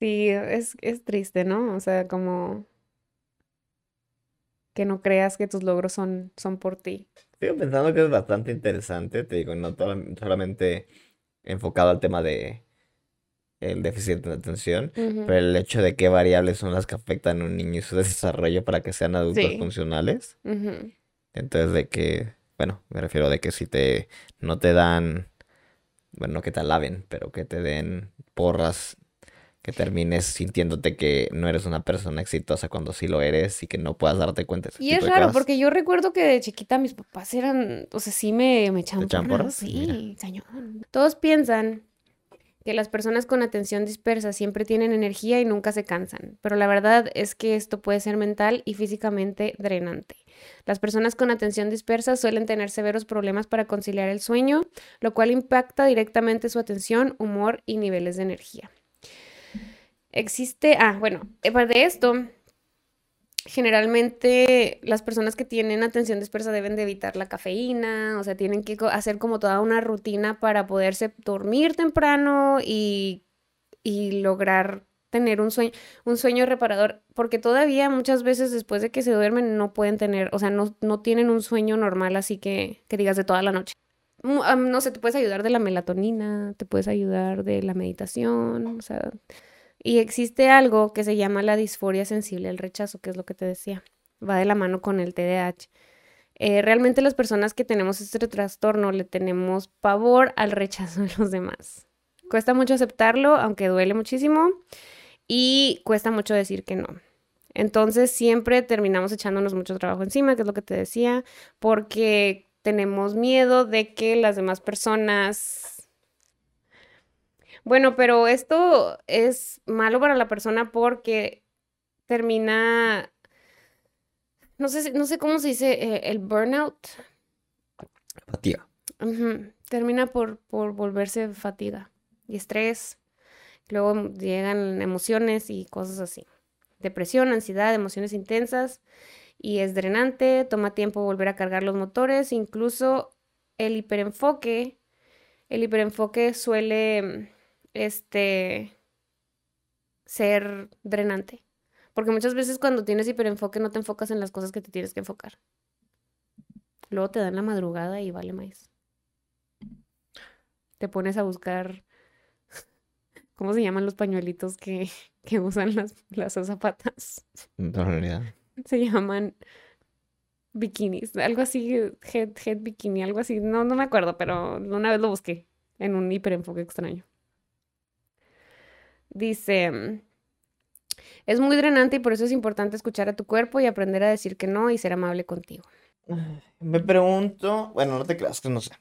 sí, es, es triste, ¿no? O sea, como que no creas que tus logros son, son por ti. Sigo pensando que es bastante interesante, te digo, no solamente enfocado al tema de el déficit de atención, pero el hecho de qué variables son las que afectan a un niño y su desarrollo para que sean adultos Sí. funcionales. Entonces, de que, bueno, me refiero de que si te, no te dan, bueno, no que te alaben, pero que te den porras, que termines sintiéndote que no eres una persona exitosa cuando sí lo eres y que no puedas darte cuenta de ese Y tipo es de raro, cosas. porque yo recuerdo que de chiquita mis papás eran, o sea, sí me, me. Mira. sí, cañón. Todos piensan que las personas con atención dispersa siempre tienen energía y nunca se cansan, pero la verdad es que esto puede ser mental y físicamente drenante. Las personas con atención dispersa suelen tener severos problemas para conciliar el sueño, lo cual impacta directamente su atención, humor y niveles de energía. Existe, ah, bueno, de esto, generalmente las personas que tienen atención dispersa deben de evitar la cafeína, o sea, tienen que hacer como toda una rutina para poderse dormir temprano y, y lograr tener un sueño, un sueño reparador, porque todavía muchas veces después de que se duermen no pueden tener, o sea, no, no tienen un sueño normal, así que, que digas de toda la noche. Mm, no sé, te puedes ayudar de la melatonina, te puedes ayudar de la meditación, o sea, y existe algo que se llama la disforia sensible al rechazo, que es lo que te decía, va de la mano con el TDAH. Eh, realmente las personas que tenemos este trastorno le tenemos pavor al rechazo de los demás. Cuesta mucho aceptarlo, aunque duele muchísimo y cuesta mucho decir que no. Entonces siempre terminamos echándonos mucho trabajo encima, que es lo que te decía, porque tenemos miedo de que las demás personas... Bueno, pero esto es malo para la persona porque termina... No sé, no sé cómo se dice eh, el burnout. Fatiga. Termina por, por volverse fatiga y estrés Luego llegan emociones y cosas así. Depresión, ansiedad, emociones intensas y es drenante, toma tiempo volver a cargar los motores, incluso el hiperenfoque, el hiperenfoque suele este ser drenante. Porque muchas veces cuando tienes hiperenfoque no te enfocas en las cosas que te tienes que enfocar. Luego te dan la madrugada y vale más. Te pones a buscar ¿Cómo se llaman los pañuelitos que, usan las, las zapatas? No, realidad. Se llaman bikinis, algo así, head, head bikini, algo así. No, no me acuerdo, pero una vez lo busqué en un hiperenfoque extraño. Dice, es muy drenante y por eso es importante escuchar a tu cuerpo y aprender a decir que no y ser amable contigo. Me pregunto, bueno, no te creas que no sé.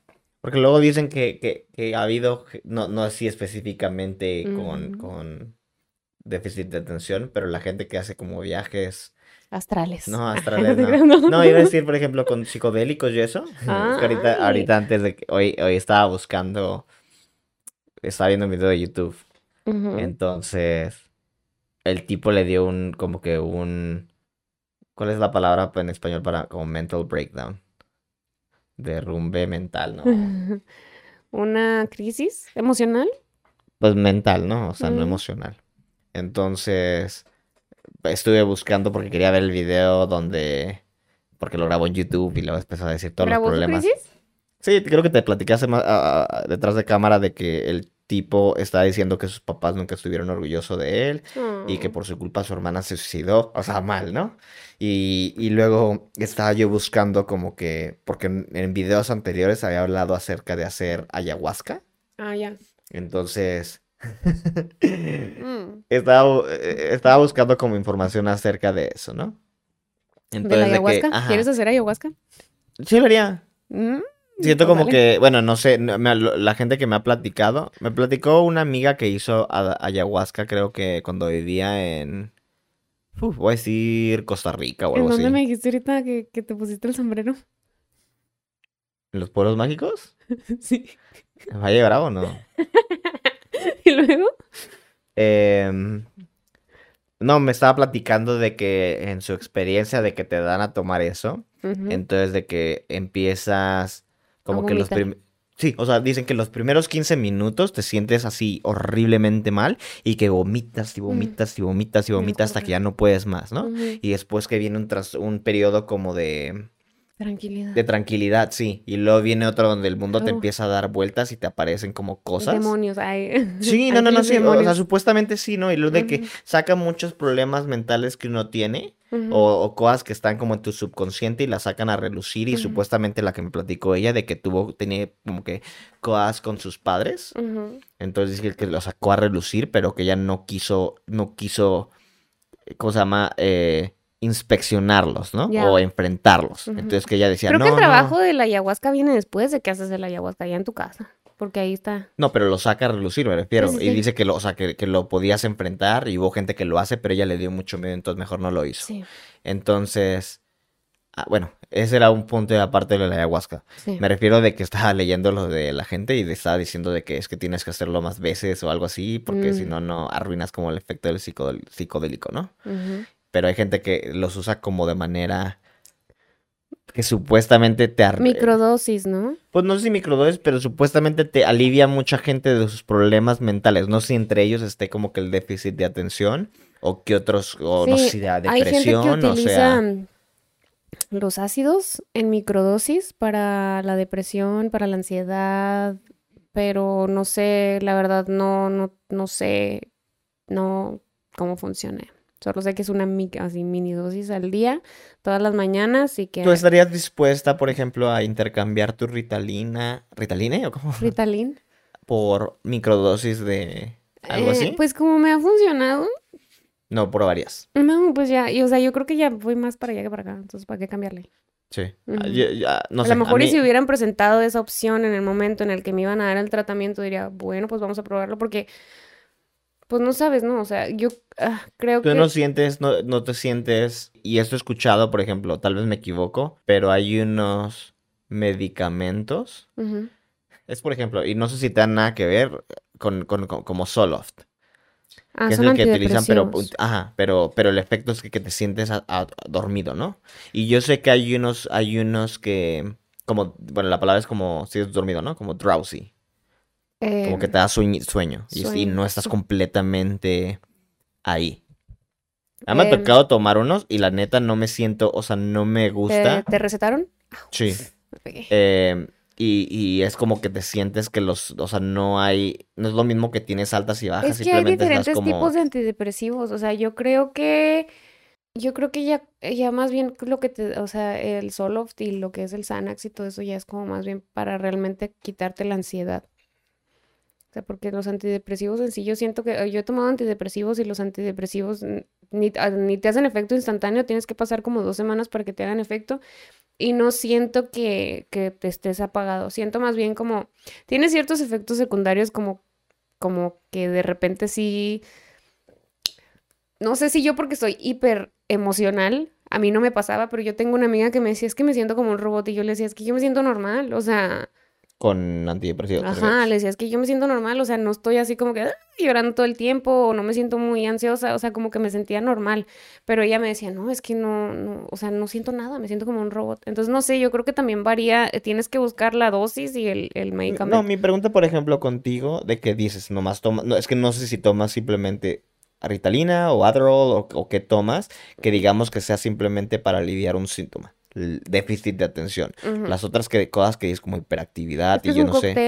Porque luego dicen que, ha habido, no, no así específicamente con, con déficit de atención, pero la gente que hace como viajes... Astrales. No, astrales no. no. iba a decir, por ejemplo, con psicodélicos y eso. ahorita, ahorita antes de que, hoy, hoy estaba buscando, estaba viendo un video de YouTube. Entonces, el tipo le dio un, como que un, ¿cuál es la palabra en español para como mental breakdown? derrumbe mental, ¿no? ¿Una crisis emocional? Pues mental, ¿no? O sea, no emocional. Entonces, estuve buscando porque quería ver el video donde... Porque lo grabó en YouTube y luego empezó a decir todos los problemas. crisis? Sí, creo que te platicaste más, detrás de cámara de que el tipo está diciendo que sus papás nunca estuvieron orgullosos de él y que mm. por su culpa su hermana se suicidó, o sea, mal, ¿no? Y, y luego estaba yo buscando como que, porque en, videos anteriores había hablado acerca de hacer ayahuasca. Ah, ya. Entonces, mm. estaba, eh, estaba buscando como información acerca de eso, ¿no? Entonces, ¿De la ayahuasca? ¿Quieres hacer ayahuasca? Sí, lo haría. Mm. Siento como que, bueno, no sé, la gente que me ha platicado, me platicó una amiga que hizo ayahuasca, creo que cuando vivía en, voy a decir Costa Rica o algo así. ¿En dónde me dijiste ahorita que, te pusiste el sombrero? ¿En los pueblos mágicos? sí. ¿Va a llegar o no? ¿Y luego? Em, no, me estaba platicando de que en su experiencia de que te dan a tomar eso, entonces de que empiezas como que los primeros... Sí, o sea, dicen que los primeros 15 minutos te sientes así horriblemente mal y que vomitas y vomitas y vomitas y vomitas hasta que ya no puedes más, ¿no? Y después que viene un, tras un periodo como de... Tranquilidad. De tranquilidad, sí. Y luego viene otro donde el mundo te empieza a dar vueltas y te aparecen como cosas. Demonios, ay. Sí, no, no, no, sí. O sea, supuestamente sí, ¿no? Y luego de que saca muchos problemas mentales que uno tiene o, cosas que están como en tu subconsciente y las sacan a relucir y supuestamente la que me platicó ella de que tuvo, tenía como que cosas con sus padres. Entonces dice que lo sacó a relucir, pero que ella no quiso, no quiso, ¿cómo se llama? Eh, inspeccionarlos, ¿no? O enfrentarlos. Entonces que ella decía, Creo que el trabajo de la ayahuasca viene después de que haces el ayahuasca ya en tu casa. Porque ahí está. No, pero lo saca a relucir, me refiero. y dice que lo, o sea, que, lo podías enfrentar y hubo gente que lo hace, pero ella le dio mucho miedo, entonces mejor no lo hizo. Entonces, ah, bueno, ese era un punto de aparte de la ayahuasca. Sí. Me refiero de que estaba leyendo lo de la gente y estaba diciendo de que es que tienes que hacerlo más veces o algo así, porque si Mm. no, no arruinas como el efecto del psicodélico, ¿no? Ujú. Pero hay gente que los usa como de manera que supuestamente te ar- Microdosis, ¿no? Pues no sé si microdosis, pero supuestamente te alivia a mucha gente de sus problemas mentales. No sé si entre ellos esté como que el déficit de atención o que otros, o no sé Sí, si de Hay gente que depresión, o utiliza sea, los ácidos en microdosis para la depresión, para la ansiedad, pero no sé, la verdad no, no, no sé, no cómo funciona. Solo sé que es una así mini dosis al día, todas las mañanas y que ¿tú estarías dispuesta, por ejemplo, a intercambiar tu Ritalina, ¿Ritalina o cómo? Ritalin. Por microdosis de algo Eh, así? Pues como me ha funcionado, No, por varias. no, pues ya, y, o sea, yo creo que ya voy más para allá que para acá, entonces ¿para qué cambiarle? Sí. Ah, ya, no a lo a mejor y si hubieran presentado esa opción en el momento en el que me iban a dar el tratamiento, diría, bueno, pues vamos a probarlo porque, pues no sabes, ¿no? O sea, yo ah, creo Tú que... no sientes, no, no te sientes, y esto he escuchado, por ejemplo, tal vez me equivoco, pero hay unos medicamentos, es por ejemplo, y no sé si te dan nada que ver con, con- con- como Zoloft, Ah, que es son el que utilizan, pero, ajá, pero, pero el efecto es que, que te sientes a- a- dormido, ¿no? Y yo sé que hay unos, hay unos que, como, bueno, la palabra es como, si es dormido, ¿no? Como drowsy, como que Eh, te da sueño, sueño, y, no estás sí. completamente ahí. Me ha Em, tocado tomar unos y la neta no me siento, o sea, no me ¿te, gusta. te recetaron? Sí. Me pegué. Eh, y, y es como que te sientes que los, o sea, no hay, no es lo mismo que tienes altas y bajas, Es que hay simplemente diferentes como, tipos de antidepresivos, o sea, yo creo que, yo creo que ya, ya más bien lo que te, o sea, el Zoloft y lo que es el Xanax y todo eso ya es como más bien para realmente quitarte la ansiedad. Sea, porque los antidepresivos en sí, yo siento que yo he tomado antidepresivos y los antidepresivos ni, ah, ni te hacen efecto instantáneo, tienes que pasar como dos semanas para que te hagan efecto y no siento que, que te estés apagado, siento más bien como, tiene ciertos efectos secundarios como, como que de repente sí, no sé si yo porque soy hiper emocional, a mí no me pasaba, pero yo tengo una amiga que me decía, es que me siento como un robot y yo le decía, es que yo me siento normal, o sea... con antidepresivos. Ajá, le decía, es que yo me siento normal, o sea, no estoy así como que "Ah", llorando todo el tiempo o no me siento muy ansiosa, o sea, como que me sentía normal, pero ella me decía, no, es que no, no, o sea, no siento nada, me siento como un robot. Entonces, no sé, yo creo que también varía, eh, tienes que buscar la dosis y el, el No, medicamento. mi pregunta, por ejemplo, contigo, de que dices, nomás toma, no, es que no sé si tomas simplemente Ritalina o Adderall o, o qué tomas, que digamos que sea simplemente para aliviar un síntoma, el déficit de atención. Las otras que, cosas que es como hiperactividad y es yo un no sé.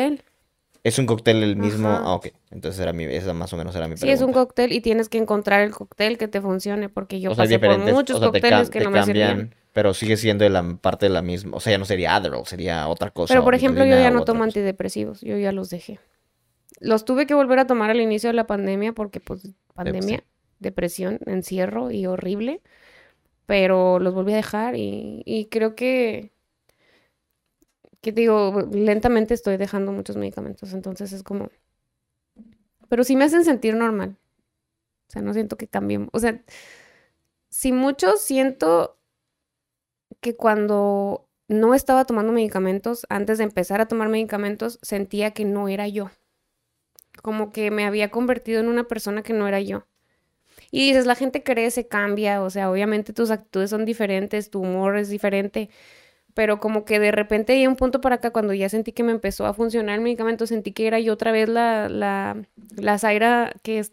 Es un cóctel el mismo. Ajá. Ah, ok. Entonces era mi, esa más o menos era mi Sí, es un pregunta. cóctel y tienes que encontrar el cóctel que te funcione, porque yo O sea, pasé por muchos o sea, te, cócteles que no me servían. cambian, pero sigue siendo de la parte de la misma. O sea, ya no sería Adderall, sería otra cosa. Pero por ejemplo, yo ya no tomo cosa. antidepresivos, yo ya los dejé. Los tuve que volver a tomar al inicio de la pandemia porque pues pandemia, depresión, encierro y horrible, pero los volví a dejar y, creo que, que digo, lentamente estoy dejando muchos medicamentos, entonces es como, pero sí me hacen sentir normal, o sea, no siento que cambie, o sea, si mucho siento que cuando no estaba tomando medicamentos, antes de empezar a tomar medicamentos, sentía que no era yo. Como que me había convertido en una persona que no era yo. Y dices, la gente crece, cambia, o sea, obviamente tus actitudes son diferentes, tu humor es diferente, pero como que de repente hay un punto para acá, cuando ya sentí que me empezó a funcionar el medicamento, sentí que era yo otra vez la, la, la Zaira que, es,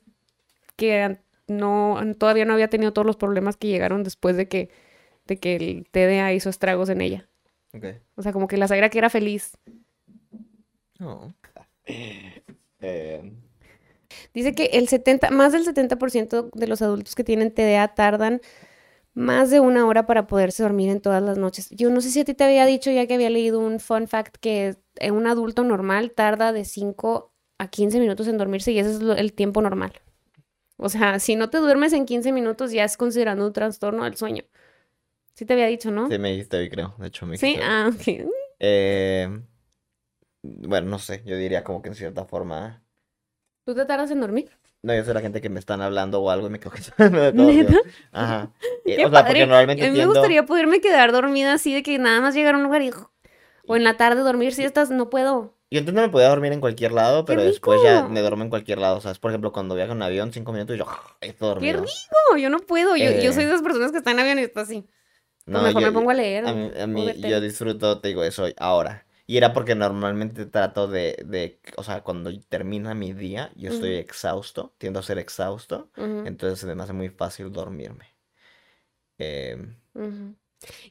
que no, todavía no había tenido todos los problemas que llegaron después de que, de que el TDA hizo estragos en ella. Ok. O sea, como que la Zaira que era feliz. Oh. Eh, Dice que el 70, más del 70% de los adultos que tienen TDA tardan más de una hora para poderse dormir en todas las noches. Yo no sé si a ti te había dicho ya que había leído un fun fact que eh, un adulto normal tarda de 5 a 15 minutos en dormirse y ese es el tiempo normal. O sea, si no te duermes en 15 minutos ya es considerando un trastorno del sueño. Sí te había dicho, ¿no? sí, me dijiste hoy, creo. De hecho, me Sí, dijiste hoy. ah, ok. Eh, bueno, no sé. Yo diría como que en cierta forma. ¿Tú te tardas en dormir? No, yo soy la gente que me están hablando o algo y me quedo dormido. ¿Neta? Ajá. Y, Qué o sea, porque padre. normalmente A mí me tiendo- gustaría poderme quedar dormida así de que nada más llegar a un lugar y... O en la tarde dormir siestas, no puedo. Yo intento me podía dormir en cualquier lado, ¡Qué pero después ya me duermo en cualquier lado. O sea, es, por ejemplo, cuando viajo en avión, cinco minutos y yo estoy ¡Qué dormido. rico! Yo no puedo. Yo, yo Eh, soy de esas personas que están en avión y está así. Pues No, mejor yo- me pongo a leer. A mí, a mí- yo disfruto, te digo, eso ahora. Y era porque normalmente trato de, de, o sea, cuando termina mi día, yo estoy exhausto, tiendo a ser exhausto, entonces se me hace muy fácil dormirme. Em.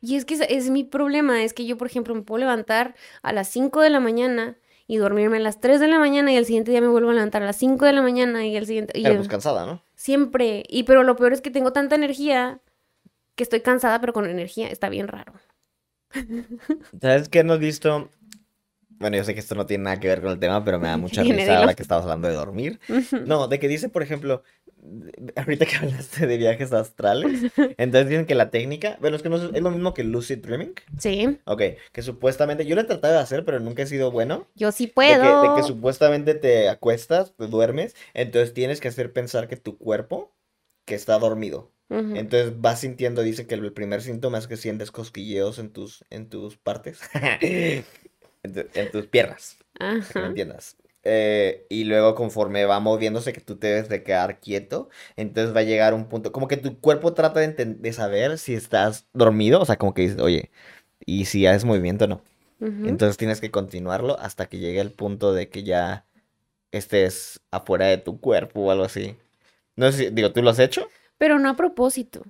Y es que es mi problema, es que yo, por ejemplo, me puedo levantar a las 5 de la mañana y dormirme a las 3 de la mañana y el siguiente día me vuelvo a levantar a las 5 de la mañana y el siguiente... y pero el- pues cansada, ¿no? Siempre. Y pero lo peor es que tengo tanta energía que estoy cansada, pero con energía. Está bien raro. ¿Sabes qué no has visto? Bueno, yo sé que esto no tiene nada que ver con el tema, pero me da mucha risa ahora que estamos hablando de dormir. No, de que dice, por ejemplo, ahorita que hablaste de viajes astrales, entonces dicen que la técnica, bueno, es que no es, es lo mismo que lucid dreaming. Sí, Ok, que supuestamente, yo lo he tratado de hacer, pero nunca he sido bueno. yo sí De que, puedo. de que supuestamente te acuestas, te duermes, entonces tienes que hacer pensar que tu cuerpo, que está dormido. Ujú. Entonces vas sintiendo, dice que el primer síntoma es que sientes cosquilleos en tus, en tus partes, en, tu- en tus piernas, que me entiendas. Eh, y luego conforme va moviéndose que tú te debes de quedar quieto, entonces va a llegar un punto, como que tu cuerpo trata de, saber si estás dormido, o sea, como que dices, oye, y si haces movimiento o no. Entonces tienes que continuarlo hasta que llegue el punto de que ya estés afuera de tu cuerpo o algo así. No sé si, digo, ¿tú lo has hecho? Pero no a propósito.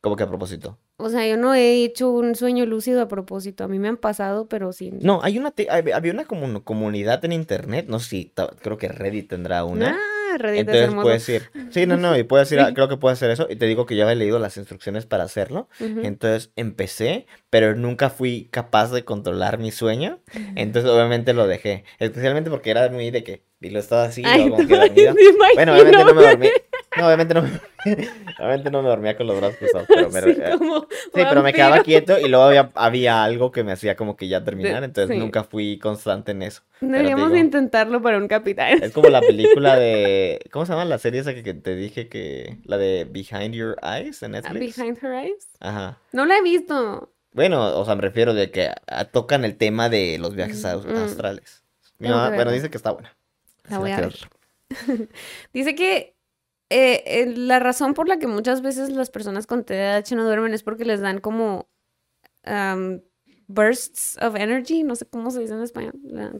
¿Cómo que a propósito? O sea, yo no he hecho un sueño lúcido a propósito. A mí me han pasado, pero sí. No, hay una, había una comun- comunidad en internet, no sé ta- creo que Reddit tendrá una. Ah, Reddit es Entonces hermoso. puedes ir. Sí, no, no, y puedes ir, a- Sí. creo que puedes hacer eso. Y te digo que ya había leído las instrucciones para hacerlo. Entonces empecé, pero nunca fui capaz de controlar mi sueño. Entonces obviamente lo dejé. Especialmente porque era muy de que, y lo estaba así, Ay, como que dormido. Bueno, obviamente no me dormí. No, obviamente no me, obviamente no me dormía con los brazos cruzados, pero me, Sí, como sí, pero me quedaba quieto y luego había, había algo que me hacía como que ya terminar, entonces sí. nunca fui constante en eso. Deberíamos digo, intentarlo para un capitán. es como la película de, ¿cómo se llama la serie esa que, que te dije que, la de Behind Your Eyes en Ah, Netflix? Behind Her Eyes. Ajá. No la he visto. Bueno, o sea, me refiero de que ah, tocan el tema de los viajes a- Mm, mm. astrales. Mi Tengo que mamá, bueno, dice que está buena. La Sí, voy a ver. Dice que eh, eh, la razón por la que muchas veces las personas con TDAH no duermen es porque les dan como am, bursts of energy, no sé cómo se dice en español.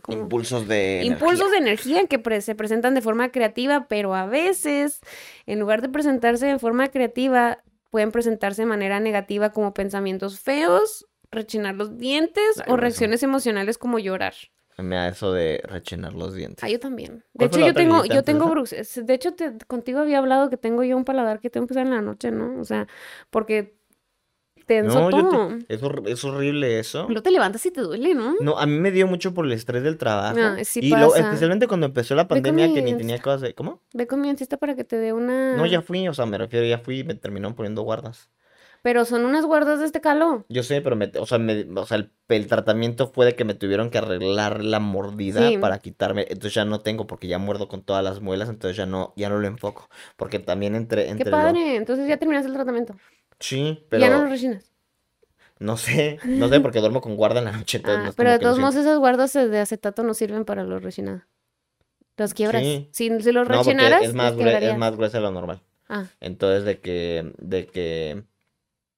como Impulsos de impulsos energía. de energía que pre- se presentan de forma creativa, pero a veces, en lugar de presentarse de forma creativa, pueden presentarse de manera negativa como pensamientos feos, rechinar los dientes Ay, o eso. reacciones emocionales como llorar. Me da eso de rechinar los dientes. Ah, yo también. De ¿Cuál fue hecho, yo tengo, yo tengo bruxes. De hecho, te- contigo había hablado que tengo yo un paladar que tengo que usar en la noche, ¿no? O sea, porque No, yo todo. te- es, hor- es horrible eso. Luego te levantas y te duele, ¿no? No, a mí me dio mucho por el estrés del trabajo. Ah, sí y especialmente cuando empezó la pandemia que ni tenía cosas de... ¿Cómo? Ve con mi dentista para que te dé una... No, ya fui, o sea, me refiero, ya fui y me terminaron poniendo guardas. Pero son unas guardas de este calo. Yo sé, pero me, o sea, me- o sea, el, el tratamiento fue de que me tuvieron que arreglar la mordida Sí. para quitarme, entonces ya no tengo porque ya muerdo con todas las muelas, entonces ya no, ya no lo enfoco, porque también entre, Qué entre lo- padre. Entonces ya terminaste el tratamiento. Sí, Y Ya no pero lo rechinas. no sé, no sé porque duermo con guarda en la noche, entonces Ah, pero de todos modos esas guardas de acetato no sirven para lo rechinado. Los quiebras. Sí. Si, si los No, rechinaras, es más, los es más gruesa de lo normal. Ah, Entonces de que, de que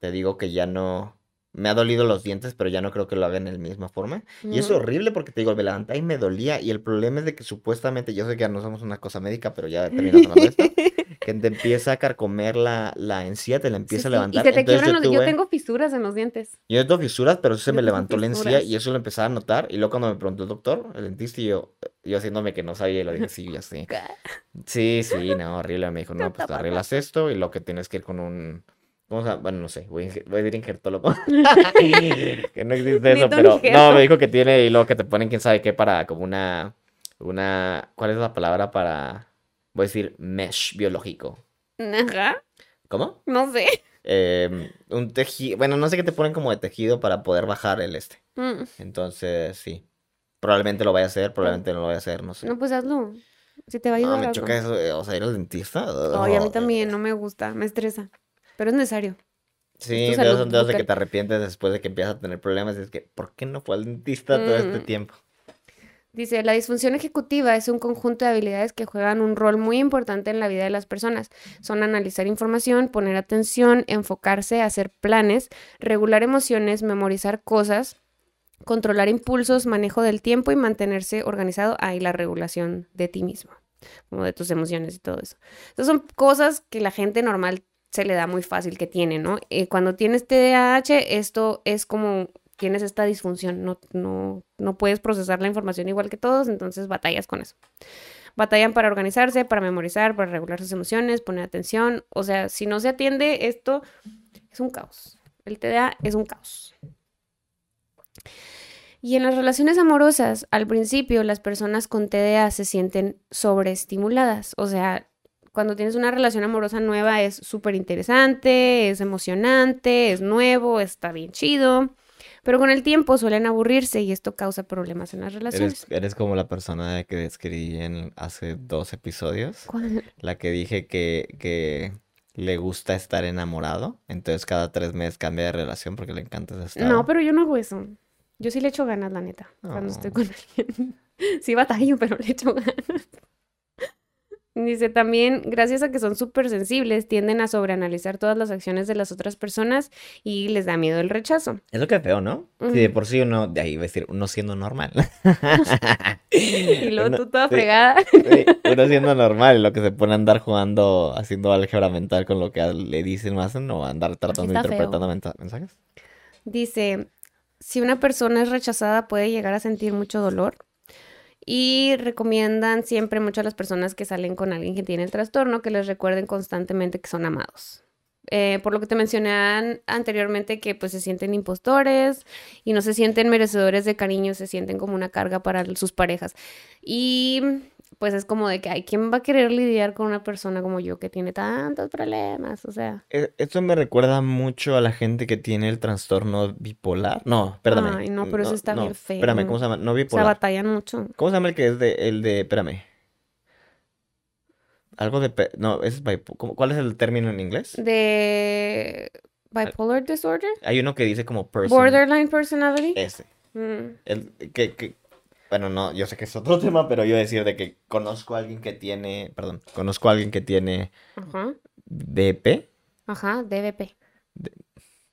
te digo que ya no, me ha dolido los dientes, pero ya no creo que lo haga en la misma forma. Y es horrible porque te digo, me levanté y me dolía. Y el problema es de que supuestamente, yo sé que ya no somos una cosa médica, pero ya termina sonando esto, que te empieza a carcomer la, la encía, te la Sí, empieza a sí, levantar. Y se te Entonces yo los... Yo tengo fisuras en los dientes. yo tengo fisuras, pero sí se Yo me levantó la encía y eso lo empezaba a notar. Y luego cuando me preguntó el doctor, el dentista, y yo, yo haciéndome que no sabía, y lo dije, sí, ya sé. Sí, sí, no, horrible. Me dijo, no, pues te arreglas esto y lo que tienes que ir con un. ¿Cómo se llama? Bueno, no sé, voy a, voy a decir injertólogo. que no existe eso, pero no, me dijo que tiene y luego que te ponen quién sabe qué para como una. Una. ¿Cuál es la palabra para. Voy a decir mesh biológico? Ajá. ¿Cómo? No sé. Em, un tejido. Bueno, no sé qué te ponen como de tejido para poder bajar el este. Mm, Entonces, sí. Probablemente lo vaya a hacer, probablemente no lo vaya a hacer, no sé. No, pues hazlo. Si te va a No, ayudar me algo. choca eso, eh, o sea, ir al dentista. Ay, a mí oh, también, no me gusta, me estresa. Pero es necesario. Sí, salud son dedos de que te arrepientes después de que empiezas a tener problemas. Es que, ¿por qué no fue al dentista todo este Mm. tiempo? Dice, la disfunción ejecutiva es un conjunto de habilidades que juegan un rol muy importante en la vida de las personas. Son analizar información, poner atención, enfocarse, hacer planes, regular emociones, memorizar cosas, controlar impulsos, manejo del tiempo y mantenerse organizado. Ahí la regulación de ti mismo, como de tus emociones y todo eso. Esas son cosas que la gente normal se le da muy fácil que tiene, ¿no? Eh, cuando tienes TDAH, esto es como tienes esta disfunción, no, no, no puedes procesar la información igual que todos, entonces batallas con eso. Batallan para organizarse, para memorizar, para regular sus emociones, poner atención. O sea, si no se atiende esto, es un caos. El TDA es un caos. Y en las relaciones amorosas, al principio las personas con TDA se sienten sobreestimuladas. O sea, cuando tienes una relación amorosa nueva es súper interesante, es emocionante, es nuevo, está bien chido. Pero con el tiempo suelen aburrirse y esto causa problemas en las relaciones. Eres, eres como la persona que describí en hace dos episodios. ¿Cuál? La que dije que, que le gusta estar enamorado. Entonces cada tres meses cambia de relación porque le encanta estado. No, pero yo no hago eso. Yo sí le echo ganas, la neta, cuando estoy Oh. con alguien. Sí batallo, pero le echo ganas. Dice también, gracias a que son súper sensibles, tienden a sobreanalizar todas las acciones de las otras personas y les da miedo el rechazo. Es lo que es feo, ¿no? Ujú. Si de por sí uno, de ahí iba a decir, uno siendo normal. Y luego Uno- tú toda sí, fregada. sí, uno siendo normal, lo que se pone a andar jugando, haciendo álgebra mental con lo que le dicen o hacen, o andar tratando de feo. interpretando mensa- mensajes. Dice, si una persona es rechazada puede llegar a sentir mucho dolor y recomiendan siempre mucho a las personas que salen con alguien que tiene el trastorno que les recuerden constantemente que son amados. Eh, por lo que te mencioné an- anteriormente que pues se sienten impostores y no se sienten merecedores de cariño, se sienten como una carga para sus parejas. Y pues es como de que, ay, ¿quién va a querer lidiar con una persona como yo que tiene tantos problemas? O sea, E- Esto me recuerda mucho a la gente que tiene el trastorno bipolar. No, perdóname. Ay, no, pero eso está bien feo. Espérame, ¿cómo se llama? No o sea, bipolar. batallan mucho. ¿Cómo se llama el que es de, el de, espérame. Algo de, no, es bipo- ¿cómo- ¿cuál es el término en inglés? de bipolar disorder, Hay uno que dice como person. borderline personality. Ese. Mm, El, que, que, bueno, no, yo sé que es otro tema, pero yo decir de que conozco a alguien que tiene, perdón, conozco a alguien que tiene Ajá, BP, ajá, DBP.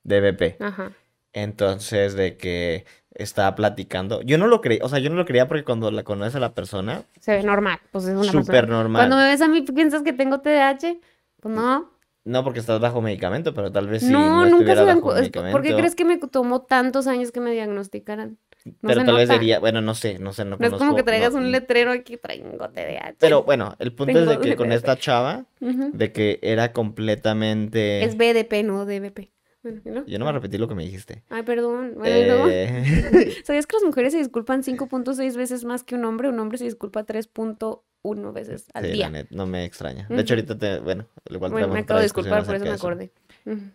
DBP. Ajá. Entonces, de que estaba platicando. Yo no lo creí, o sea, yo no lo creía porque cuando la conoces a la persona, Se ve normal, pues es una súper persona. normal. Cuando me ves a mí piensas que tengo TDAH, pues no. No porque estás bajo medicamento, pero tal vez si no, no nunca se dan bajo cu- es- ¿Por qué crees que me tomó tantos años que me diagnosticaran? No Pero tal vez diría, bueno, no sé, no sé, no No es como conozco, que traigas no- un letrero aquí, traigo TDAH. Pero bueno, el punto es de que con esta chava, de que era completamente... Es BDP, no DBP. Bueno, ¿y luego? Yo no voy a repetir lo que me dijiste. Ay, perdón. Bueno. Eh, ¿Sabías que las mujeres se disculpan 5.6 veces más que un hombre? Un hombre se disculpa 3.1 veces al sí, día. net- no me extraña. De Ujú. hecho, ahorita te, bueno, igual Bueno, me acabo de disculpar, por eso me de eso. acordé.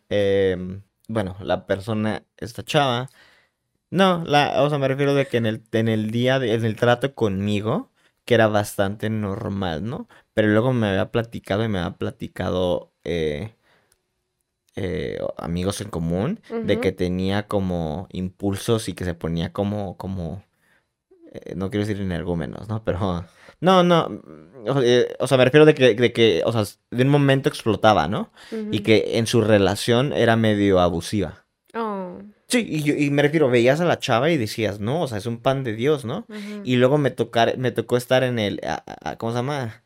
Eh, bueno, la persona, esta chava, no, la, o sea, me refiero de que en el, en el día, de- en el trato conmigo, que era bastante normal, ¿no? Pero luego me había platicado y me había platicado eh, eh, amigos en común de que tenía como impulsos y que se ponía como, como, eh, no quiero decir energúmenos, ¿no? Pero, no, no, o, o sea, me refiero de que, de que, o sea, de un momento explotaba, ¿no? Y que en su relación era medio abusiva. Sí, y, yo- y me refiero, veías a la chava y decías, no, o sea, es un pan de Dios, ¿no? Y luego me tocar, me tocó estar en el, a- a- a- ¿cómo se llama?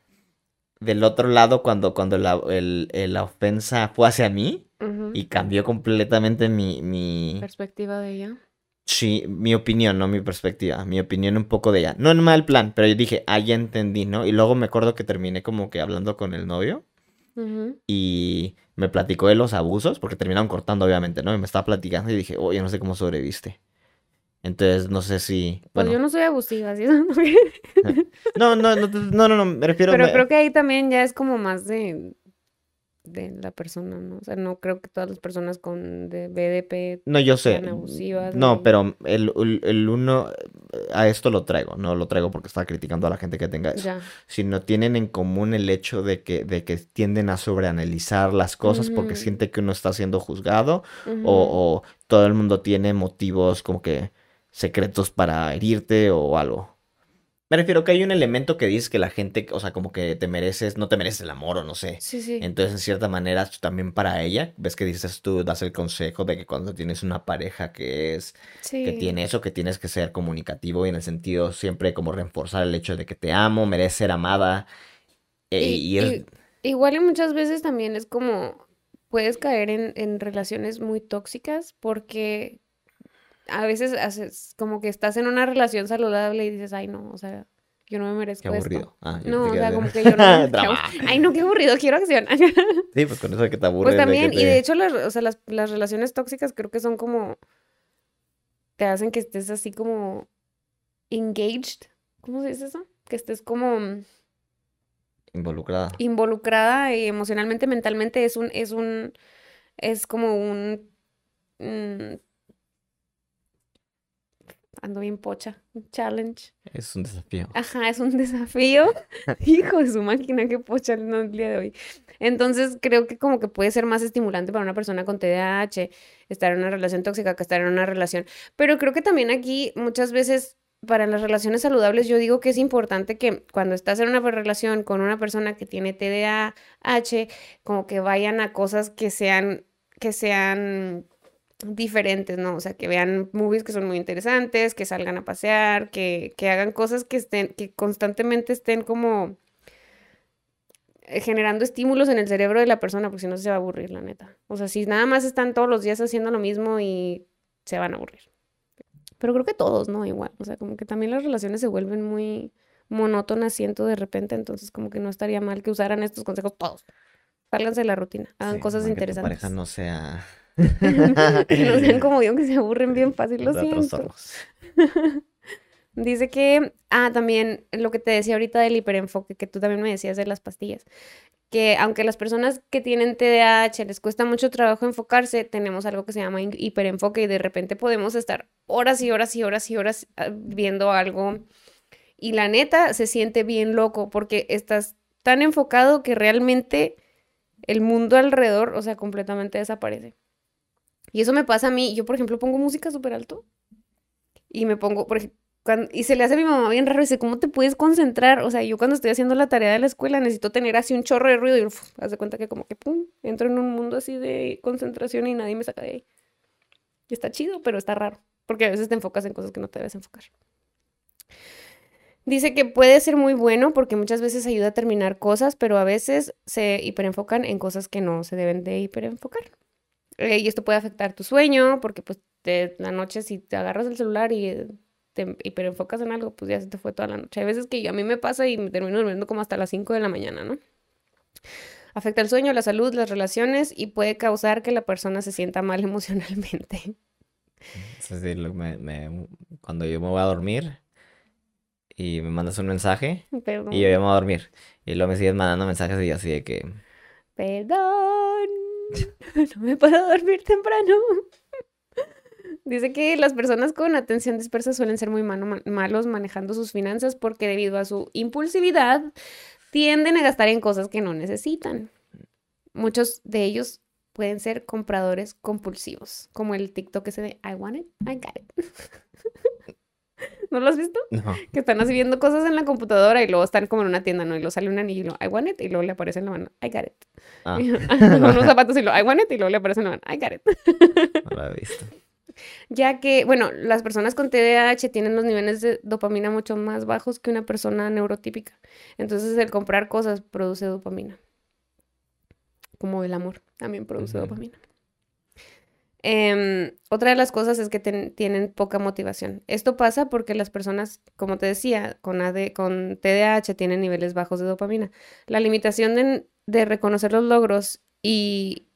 Del otro lado cuando, cuando la, el- el- la ofensa fue hacia mí y cambió completamente mi, mi, Perspectiva de ella. sí, mi opinión, no mi perspectiva, mi opinión un poco de ella. No en mal plan, pero yo dije, ah, ya entendí, ¿no? Y luego me acuerdo que terminé como que hablando con el novio. Y me platicó de los abusos, porque terminaron cortando, obviamente, ¿no? Y me estaba platicando y dije, oye, no sé cómo sobreviviste. Entonces, no sé si, Pues bueno, yo no soy abusiva, ¿sí? no, no, no, no, no, no, me refiero, Pero me- creo que ahí también ya es como más de, de la persona, ¿no? O sea, no creo que todas las personas con de BDP no, yo sé, sean abusivas. no, pero el, el, el uno, a esto lo traigo, no lo traigo porque estaba criticando a la gente que tenga eso, Ya. sino tienen en común el hecho de que, de que tienden a sobreanalizar las cosas porque siente que uno está siendo juzgado o, o todo el mundo tiene motivos como que secretos para herirte o algo. Me refiero que hay un elemento que dices que la gente, o sea, como que te mereces, no te mereces el amor o no sé. Sí, sí. Entonces, en cierta manera, también para ella, ves que dices tú, das el consejo de que cuando tienes una pareja que es, que tiene eso, que tienes que ser comunicativo y en el sentido siempre como reforzar el hecho de que te amo, mereces ser amada. e- Y- y es- y- igual y muchas veces también es como puedes caer en, en relaciones muy tóxicas porque a veces haces como que estás en una relación saludable y dices, ay no, o sea, yo no me merezco Qué esto". aburrido. Ah, No, o sea, como que yo no. Ay, no, qué aburrido, quiero acción. Sí, pues con eso de que te aburres. Pues de que también, y de hecho, las, o sea, las, las relaciones tóxicas creo que son como. Te hacen que estés así como. engaged. ¿Cómo se dice eso? Que estés como mm, Involucrada. involucrada y emocionalmente, mentalmente. Es un. Es un. Es como un. mm, ando bien pocha. Un challenge. Es un desafío. Ajá, es un desafío. Hijo de su máquina, qué pocha el día de hoy. Entonces, creo que como que puede ser más estimulante para una persona con TDAH estar en una relación tóxica que estar en una relación. Pero creo que también aquí muchas veces para las relaciones saludables yo digo que es importante que cuando estás en una relación con una persona que tiene TDAH, como que vayan a cosas que sean que sean diferentes, ¿no? O sea, que vean movies que son muy interesantes, que salgan a pasear, que, que hagan cosas que estén, que constantemente estén como eh, generando estímulos en el cerebro de la persona, porque si no se va a aburrir, la neta. O sea, si nada más están todos los días haciendo lo mismo y se van a aburrir. Pero creo que todos, ¿no? Igual. O sea, como que también las relaciones se vuelven muy monótonas, siento de repente, entonces como que no estaría mal que usaran estos consejos todos. Sálganse de la rutina, hagan Sí, cosas para que tu interesantes. pareja no sea. Que no sean como yo, que se aburren bien fácil, lo siento. trastornos. Dice que, ah, también lo que te decía ahorita del hiperenfoque, que tú también me decías de las pastillas, que aunque las personas que tienen TDAH les cuesta mucho trabajo enfocarse, tenemos algo que se llama hiperenfoque y de repente podemos estar horas y horas y horas y horas ah, viendo algo y la neta se siente bien loco porque estás tan enfocado que realmente el mundo alrededor, o sea, completamente desaparece. Y eso me pasa a mí. Yo, por ejemplo, pongo música súper alto y me pongo, por y se le hace a mi mamá bien raro, dice, ¿cómo te puedes concentrar? O sea, yo cuando estoy haciendo la tarea de la escuela necesito tener así un chorro de ruido y uf, haz de cuenta que como que, pum, entro en un mundo así de concentración y nadie me saca de ahí. Y está chido, pero está raro, porque a veces te enfocas en cosas que no te debes enfocar. Dice que puede ser muy bueno porque muchas veces ayuda a terminar cosas, pero a veces se hiperenfocan en cosas que no se deben de hiperenfocar. Eh, y esto puede afectar tu sueño porque pues de la noche si te agarras el celular y eh, te hiperenfocas en algo, pues ya se te fue toda la noche. Hay veces que a mí me pasa y me termino durmiendo como hasta las 5 de la mañana, ¿no? Afecta el sueño, la salud, las relaciones y puede causar que la persona se sienta mal emocionalmente. Es decir, me- me- cuando yo me voy a dormir y me mandas un mensaje Perdón. y yo ya me voy a dormir y luego me sigues mandando mensajes y así de que Perdón. No me puedo dormir temprano. Dice que las personas con atención dispersa suelen ser muy malos manejando sus finanzas porque debido a su impulsividad tienden a gastar en cosas que no necesitan. Muchos de ellos pueden ser compradores compulsivos, como el TikTok ese de I want it, I got it. ¿No lo has visto? no. Que están así viendo cosas en la computadora y luego están como en una tienda, ¿no? Y luego sale un anillo y lo I want it y luego le aparece en la mano I got it. Ah, unos zapatos y lo I want it y luego le aparece en la mano I got it. no lo he visto. Ya que, bueno, las personas con TDAH tienen los niveles de dopamina mucho más bajos que una persona neurotípica. Entonces el comprar cosas produce dopamina. Como el amor también produce dopamina. Em, otra de las cosas es que tienen poca motivación. Esto pasa porque las personas, como te decía, con, TDAH tienen niveles bajos de dopamina. La limitación de, reconocer los logros y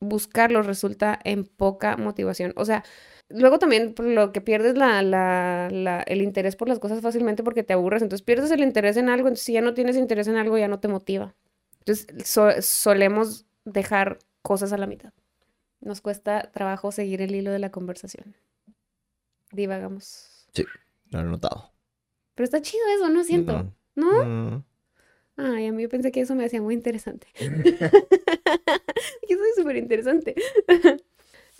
buscarlos resulta en poca motivación. O sea, luego también lo que pierdes la, el interés por las cosas fácilmente porque te aburres. Entonces pierdes el interés en algo. Entonces si ya no tienes interés en algo, ya no te motiva. Entonces so- solemos dejar cosas a la mitad. Nos cuesta trabajo seguir el hilo de la conversación. Divagamos. No lo he notado. Pero está chido eso, ¿no? Siento. No. ¿No? Ay, a mí yo pensé que eso me hacía muy interesante. Yo soy súper interesante.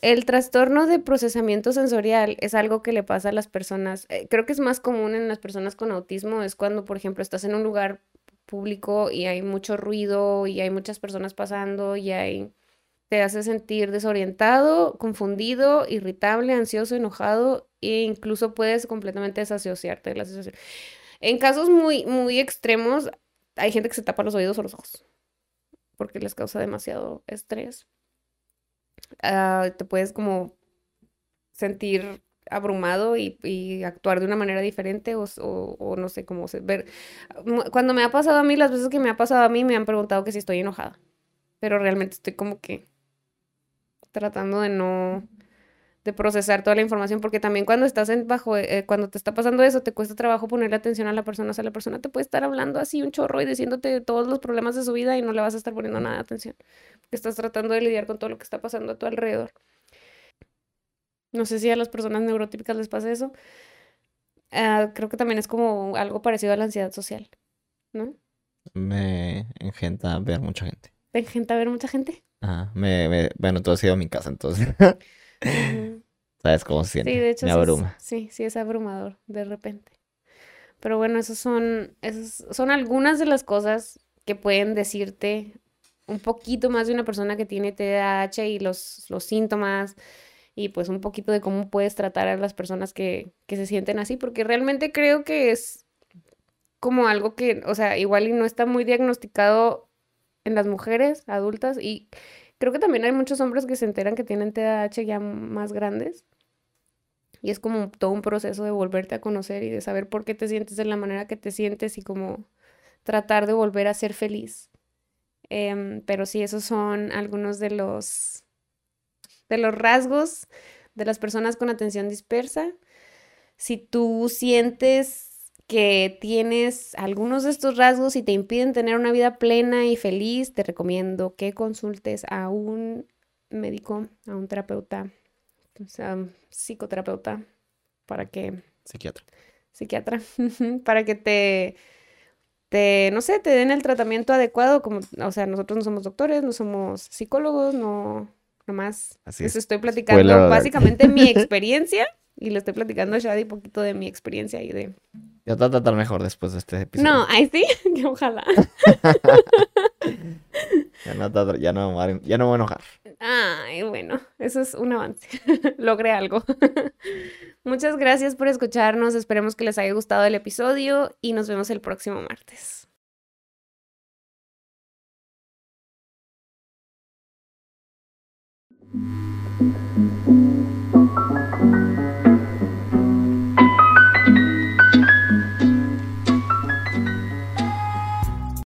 El trastorno de procesamiento sensorial es algo que le pasa a las personas, eh, creo que es más común en las personas con autismo, es cuando, por ejemplo, estás en un lugar público y hay mucho ruido y hay muchas personas pasando y hay... te hace sentir desorientado, confundido, irritable, ansioso, enojado e incluso puedes completamente desasociarte de la situación. En casos muy, muy extremos, hay gente que se tapa los oídos o los ojos porque les causa demasiado estrés. Ah, te puedes como sentir abrumado y, actuar de una manera diferente o, no sé cómo ver. Cuando me ha pasado a mí, las veces que me ha pasado a mí, me han preguntado que si estoy enojada, pero realmente estoy como que tratando de no de procesar toda la información, porque también cuando estás en bajo, eh, cuando te está pasando eso, te cuesta trabajo ponerle atención a la persona, o sea, la persona te puede estar hablando así un chorro y diciéndote todos los problemas de su vida y no le vas a estar poniendo nada de atención, porque estás tratando de lidiar con todo lo que está pasando a tu alrededor. No sé si a las personas neurotípicas les pasa eso. Ah, creo que también es como algo parecido a la ansiedad social, ¿no? Me engenta ver mucha gente. Te engenta ver mucha gente. Ajá. Me, me- bueno, tú has ido a mi casa, entonces sabes cómo se Sí, siente. de hecho Me sí es, abruma. sí, sí es abrumador de repente. Pero bueno, esos son, esos son algunas de las cosas que pueden decirte un poquito más de una persona que tiene TDAH y los, los síntomas y pues un poquito de cómo puedes tratar a las personas que, que se sienten así, porque realmente creo que es como algo que, o sea, igual y no está muy diagnosticado en las mujeres adultas y creo que también hay muchos hombres que se enteran que tienen TDAH ya más grandes. Y es como todo un proceso de volverte a conocer y de saber por qué te sientes de la manera que te sientes y como tratar de volver a ser feliz. Em, pero sí, esos son algunos de los, de los rasgos de las personas con atención dispersa. Si tú sientes que tienes algunos de estos rasgos y te impiden tener una vida plena y feliz, te recomiendo que consultes a un médico, a un terapeuta, o sea, un psicoterapeuta, para que, Psiquiatra. psiquiatra, para que te, te, no sé, te den el tratamiento adecuado, como, o sea, nosotros no somos doctores, no somos psicólogos, no, nomás Así les es. estoy platicando básicamente mi experiencia y le estoy platicando a Shadi un poquito de mi experiencia y de... Ya te va a tratar mejor después de este episodio. No, ahí sí, que ojalá. Ya no, te ya no, voy ya no me voy a enojar. Ay, bueno, eso es un avance. Logré algo. Muchas gracias por escucharnos. Esperemos que les haya gustado el episodio y nos vemos el próximo martes.